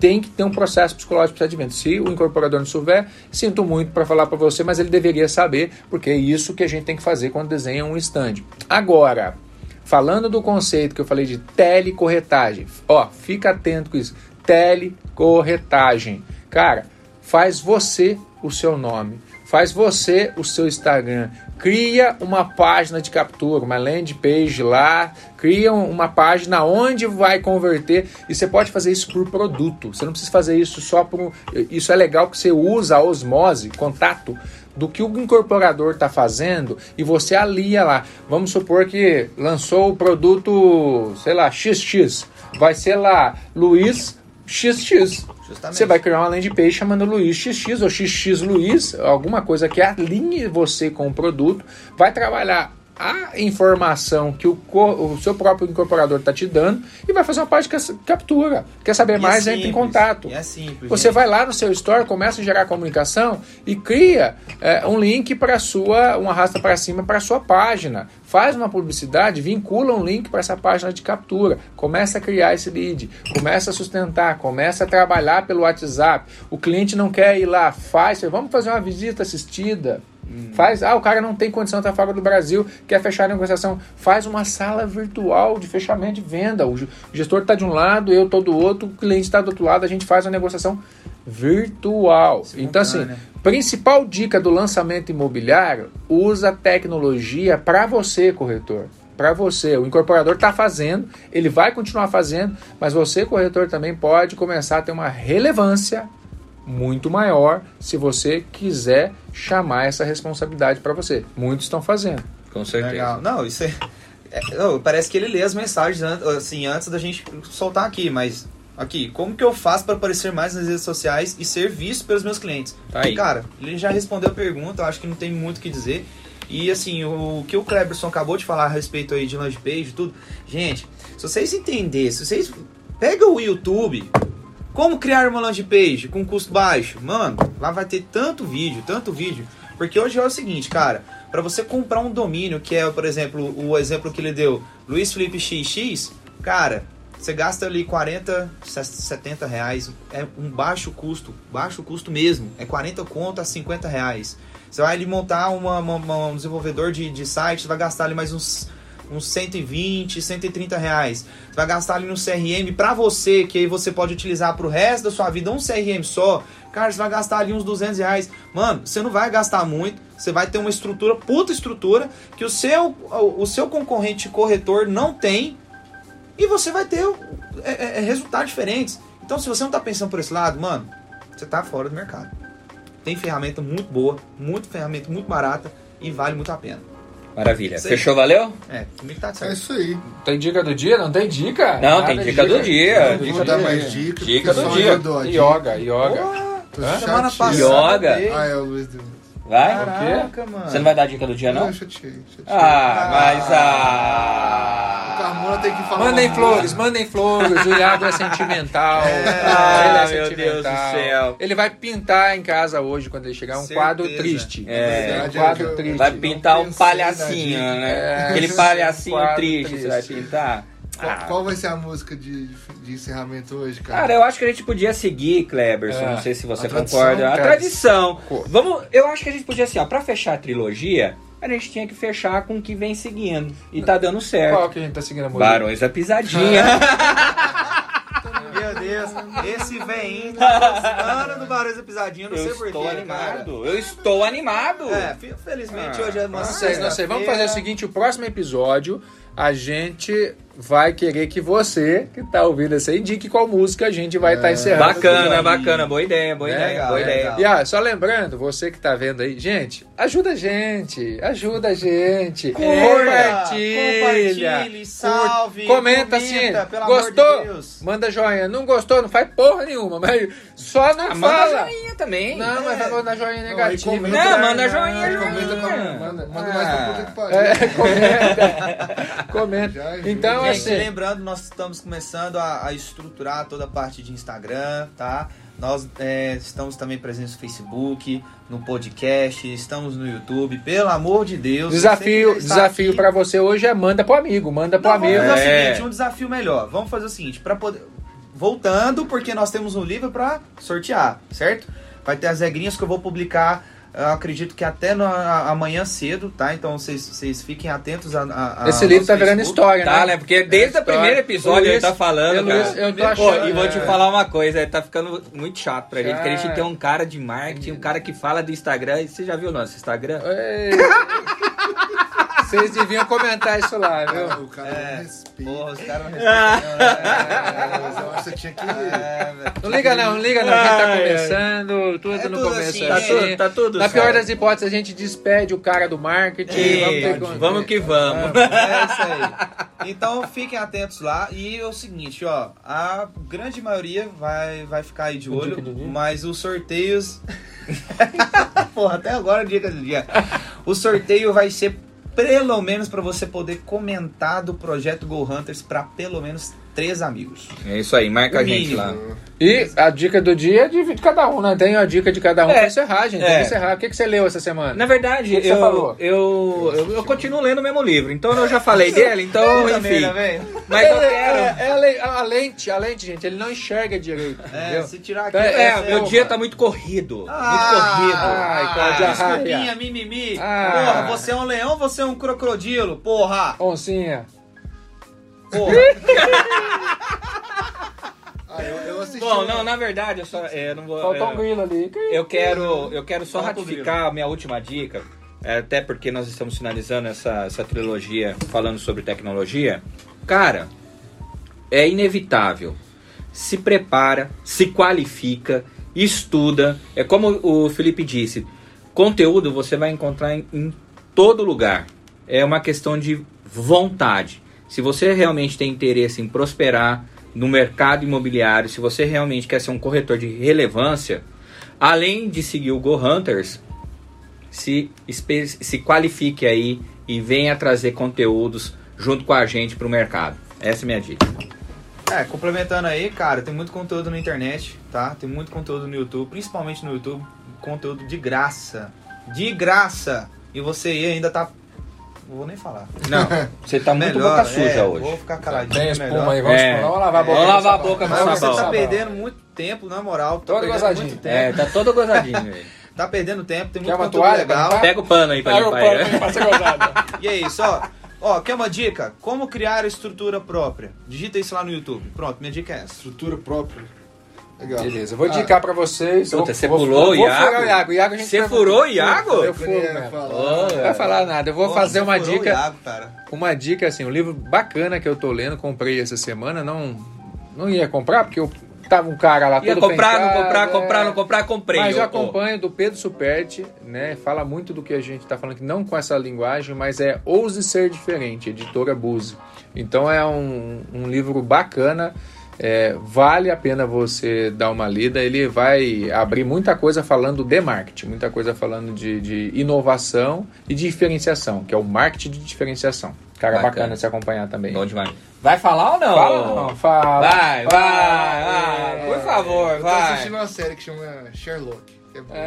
tem que ter um processo psicológico de venda. Se o incorporador não souber, sinto muito para falar para você, mas ele deveria saber, porque é isso que a gente tem que fazer quando desenha um stand. Agora, falando do conceito que eu falei de telecorretagem, ó, fica atento com isso. Telecorretagem. Cara, faz você o seu nome, faz você o seu Instagram, cria uma página de captura, uma landing page lá, cria uma página onde vai converter e você pode fazer isso por produto. Você não precisa fazer isso só por isso é legal que você usa a osmose, contato do que o incorporador está fazendo e você alia lá. Vamos supor que lançou o produto, sei lá, XX, vai ser lá Luiz XX. Justamente. Você vai criar uma landing page chamando Luiz XX ou XX Luiz, alguma coisa que alinhe você com o produto, vai trabalhar a informação que o, o seu próprio incorporador está te dando e vai fazer uma parte de cas- captura. Quer saber E é mais? Entre em simples, contato. É simples. Você gente. vai lá no seu store, começa a gerar comunicação e cria é, um link para sua, um arrasta para cima para sua página. Faz uma publicidade, vincula um link para essa página de captura. Começa a criar esse lead, começa a sustentar, começa a trabalhar pelo WhatsApp. O cliente não quer ir lá, faz, vamos fazer uma visita assistida. Faz, ah, o cara não tem condição de estar fora do Brasil, quer fechar a negociação. Faz uma sala virtual de fechamento de venda. O ge- o gestor está de um lado, eu estou do outro, o cliente está do outro lado, a gente faz uma negociação virtual. Então, assim, Simultânea. principal dica do lançamento imobiliário: usa tecnologia para você, corretor. Para você, o incorporador está fazendo, ele vai continuar fazendo, mas você, corretor, também pode começar a ter uma relevância muito maior se você quiser chamar essa responsabilidade para você. Muitos estão fazendo. Com certeza. Legal. Não, isso é, é- ô, Parece que ele lê as mensagens an- assim, antes da gente soltar aqui, mas. Aqui, como que eu faço para aparecer mais nas redes sociais e ser visto pelos meus clientes? Tá aí. Cara, ele já respondeu a pergunta, eu acho que não tem muito o que dizer. E assim, o que o Cleberson acabou de falar a respeito aí de landing page e tudo. Gente, se vocês entenderem, se vocês. Pega o YouTube, como criar uma landing page com custo baixo? Mano, lá vai ter tanto vídeo, tanto vídeo. Porque hoje é o seguinte, cara, para você comprar um domínio, que é, por exemplo, o exemplo que ele deu, Luiz Felipe XX, cara, você gasta ali 40, 70 reais, é um baixo custo, baixo custo mesmo, é 40 conto a 50 reais. Você vai ali montar uma, uma- uma- um desenvolvedor de, de site, vai gastar ali mais uns uns 120, 130 reais. Você vai gastar ali no CRM pra você, que aí você pode utilizar pro resto da sua vida um CRM só. Cara, você vai gastar ali uns 200 reais. Mano, você não vai gastar muito. Você vai ter uma estrutura, puta estrutura, que o seu, o, o seu concorrente corretor não tem. E você vai ter é, é, é, resultados diferentes. Então, se você não tá pensando por esse lado, mano, você tá fora do mercado. Tem ferramenta muito boa, muito ferramenta muito barata e vale muito a pena. Maravilha. Sim. Fechou, valeu? É, comigo tá É certo. isso aí. Tem dica do dia? Não tem dica? Não, Nada tem de dica do dia. Não dica vou do dar dia. mais. Dica porque do dia. dica. Yoga, yoga. Hã? Semana passada. Yoga? dei. Ah, é o Luiz do... Vai? Caraca, mano. Você não vai dar dica do dia, não? eu chateei, chateei. Ah, mas O ah. Carmona tem que falar. Mandem flores, mandem flores. O Iago é sentimental. Ah, Ele é meu Deus do sentimental. céu. Ele vai pintar em casa hoje, quando ele chegar, um Certeza. quadro triste. É, um quadro é triste. Vai pintar um palhacinho, né? É, Aquele palhacinho quadro triste, você vai triste. pintar. Qual, Ah. qual vai ser a música de, de encerramento hoje, cara? Cara, eu acho que a gente podia seguir, Kleberson. É. Não sei se você A tradição, concorda. A cara. tradição. Vamos, eu acho que a gente podia assim, ó, pra fechar a trilogia, a gente tinha que fechar com o que vem seguindo. E tá dando certo. Qual que a gente tá seguindo a música? Barões da Pisadinha. Meu Deus, esse veinho tá gostando do Barões da Pisadinha, eu não eu sei porquê, estou cara. animado. Eu estou animado. É, fe- felizmente Ah, hoje é uma Não sei, não sei. Vamos fazer o seguinte: o próximo episódio a gente vai querer que você, que tá ouvindo isso aí, indique qual música a gente vai estar encerrando. Bacana, bacana. Boa ideia, boa É, ideia, legal, boa é ideia. legal. E ah, só lembrando, você que tá vendo aí, gente, ajuda a gente, ajuda a gente, compartilha, compartilhe, salve, comenta, comenta, assim, pelo amor gostou? de Deus. Manda joinha, não gostou, não faz porra nenhuma, mas só não Ah, manda fala. joinha também. Não, mas vai mandar joinha Não, aí negativa. comenta- Não, manda joinha, Aí joinha. comenta manda, manda mais pra puta que pariu. É, comenta, comenta. Então, Gente, assim, lembrando, nós estamos começando a, a estruturar toda a parte de Instagram, tá? Nós é, estamos também presentes no Facebook, no podcast, estamos no YouTube. Pelo amor de Deus. desafio, desafio para você hoje é manda pro amigo, manda pro Não, vamos amigo. fazer É. o seguinte, um desafio melhor. Vamos fazer o seguinte, para poder voltando, porque nós temos um livro para sortear, certo? Vai ter as regrinhas que eu vou publicar, eu acredito que até no, a- amanhã cedo, tá? Então vocês, fiquem atentos a, a- a Esse livro tá virando Facebook. história, Tá, né? né? Porque desde o história. primeiro episódio Luiz, ele tá falando, eu, cara. Luiz, eu tô Pô, achando. e vou te é. falar uma coisa, tá ficando muito chato pra gente, porque a gente tem um cara de marketing, um cara que fala do Instagram, e você já viu o nosso Instagram? Ei. Vocês deviam comentar isso lá, viu? O cara É. não respeita. Porra, os caras não respeitam, né? É, eu acho que você tinha que. É. Não liga não, não liga não. A gente tá começando, tudo É no começo assim, é Tá assim. tudo, tá tudo Na pior das hipóteses, a gente despede o cara do marketing. E vamos ter que- vamos que vamos. É isso aí. Então fiquem atentos lá. E é o seguinte, ó, a grande maioria vai, vai ficar aí de olho, dia? mas os sorteios. Porra, até agora é dica do dia. O sorteio vai ser pelo menos para você poder comentar do projeto Go Hunters para pelo menos três amigos. É isso aí, marca O a gente mínimo. lá. E a dica do dia é de, cada um, né? Tem a dica de cada um É. pra encerrar, gente. Tem É. que encerrar. O que, que você leu essa semana? Na verdade, O que que você eu, falou? eu, eu, eu continuo lendo o mesmo livro, então eu já falei dele, então, enfim. Mas eu É, quero. é, é a, le- a lente, a lente, gente, ele não enxerga direito, É, se tirar aqui. É, É, meu dia tá muito corrido. Ah, muito corrido. Ai, Cláudia desculpinha, mimimi. Ah. Porra, você é um leão, você é um crocodilo, porra. Oncinha. Porra. Ah, eu, eu assisti. Bom, não, na verdade, eu só. é, não vou. Faltou um eu- grilo ali. Eu quero, eu quero só Falta o ratificar a minha última dica, é, até porque nós estamos finalizando essa, essa trilogia falando sobre tecnologia. Cara, é inevitável. Se prepara, se qualifica, estuda. É como o Felipe disse: conteúdo você vai encontrar em, em todo lugar. É uma questão de vontade. Se você realmente tem interesse em prosperar no mercado imobiliário, se você realmente quer ser um corretor de relevância, além de seguir o Go Hunters, se, se qualifique aí e venha trazer conteúdos junto com a gente para o mercado. Essa é a minha dica. É, complementando aí, cara, tem muito conteúdo na internet, tá? Tem muito conteúdo no YouTube, principalmente no YouTube, conteúdo de graça. De graça! E você ainda tá. Não vou nem falar. Não, você tá muito Melhor, boca suja é, hoje. Vou ficar caladinho. Tem espuma melhor. aí, vamos, É. vamos lavar a boca. Vamos lavar a boca você tá sabão. perdendo muito tempo, na moral. Tá Todo gozadinho. muito tempo. É, tá todo gozadinho aí. Tá perdendo tempo, tem Quer muito uma conteúdo toalha legal. Pega o pano aí pra Pega o limpar. pano aí. aí, passa gozada. E é isso, ó. Ó, quer uma dica? Como criar estrutura própria? Digita isso lá no YouTube. Pronto, minha dica é essa. Estrutura própria. Legal. Beleza, eu vou Ah, indicar pra vocês. Puta, Vou- você vou- pulou vou o Iago? furar o Iago. O Iago a gente Você furou o Iago? Eu furo mesmo. falar. Não vai falar nada. Eu vou Pô, fazer uma dica. Iago, cara. Uma dica, assim, um livro bacana que eu tô lendo, comprei essa semana, não, não ia comprar, porque eu tava um cara lá Ia todo comprar, não pencado, comprar, é. comprar, não comprar, comprei. Mas eu ô. acompanho do Pedro Superti, né? Fala muito do que a gente tá falando, que não com essa linguagem, mas é Ouse Ser Diferente, editora Buse. Então é um, um livro bacana, é, vale a pena você dar uma lida. Ele vai abrir muita coisa falando de marketing, muita coisa falando de, de inovação e de diferenciação, que é o marketing de diferenciação. Cara, Bacana. bacana se acompanhar também. Bom demais. Vai falar ou não? Fala, não, fala. Vai, vai, Vai. vai. Por favor, Eu tô vai. assistindo uma série que chama Sherlock. que é boa.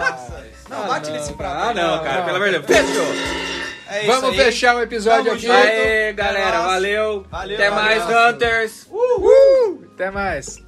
Nossa. Não, bate nesse prato. Ah, não, cara, pelo amor de Deus. Fechou. É Vamos aí. fechar o episódio Tamo aqui. junto. Aê, galera, valeu. Valeu, Até mais, valeu. Hunters. Até mais.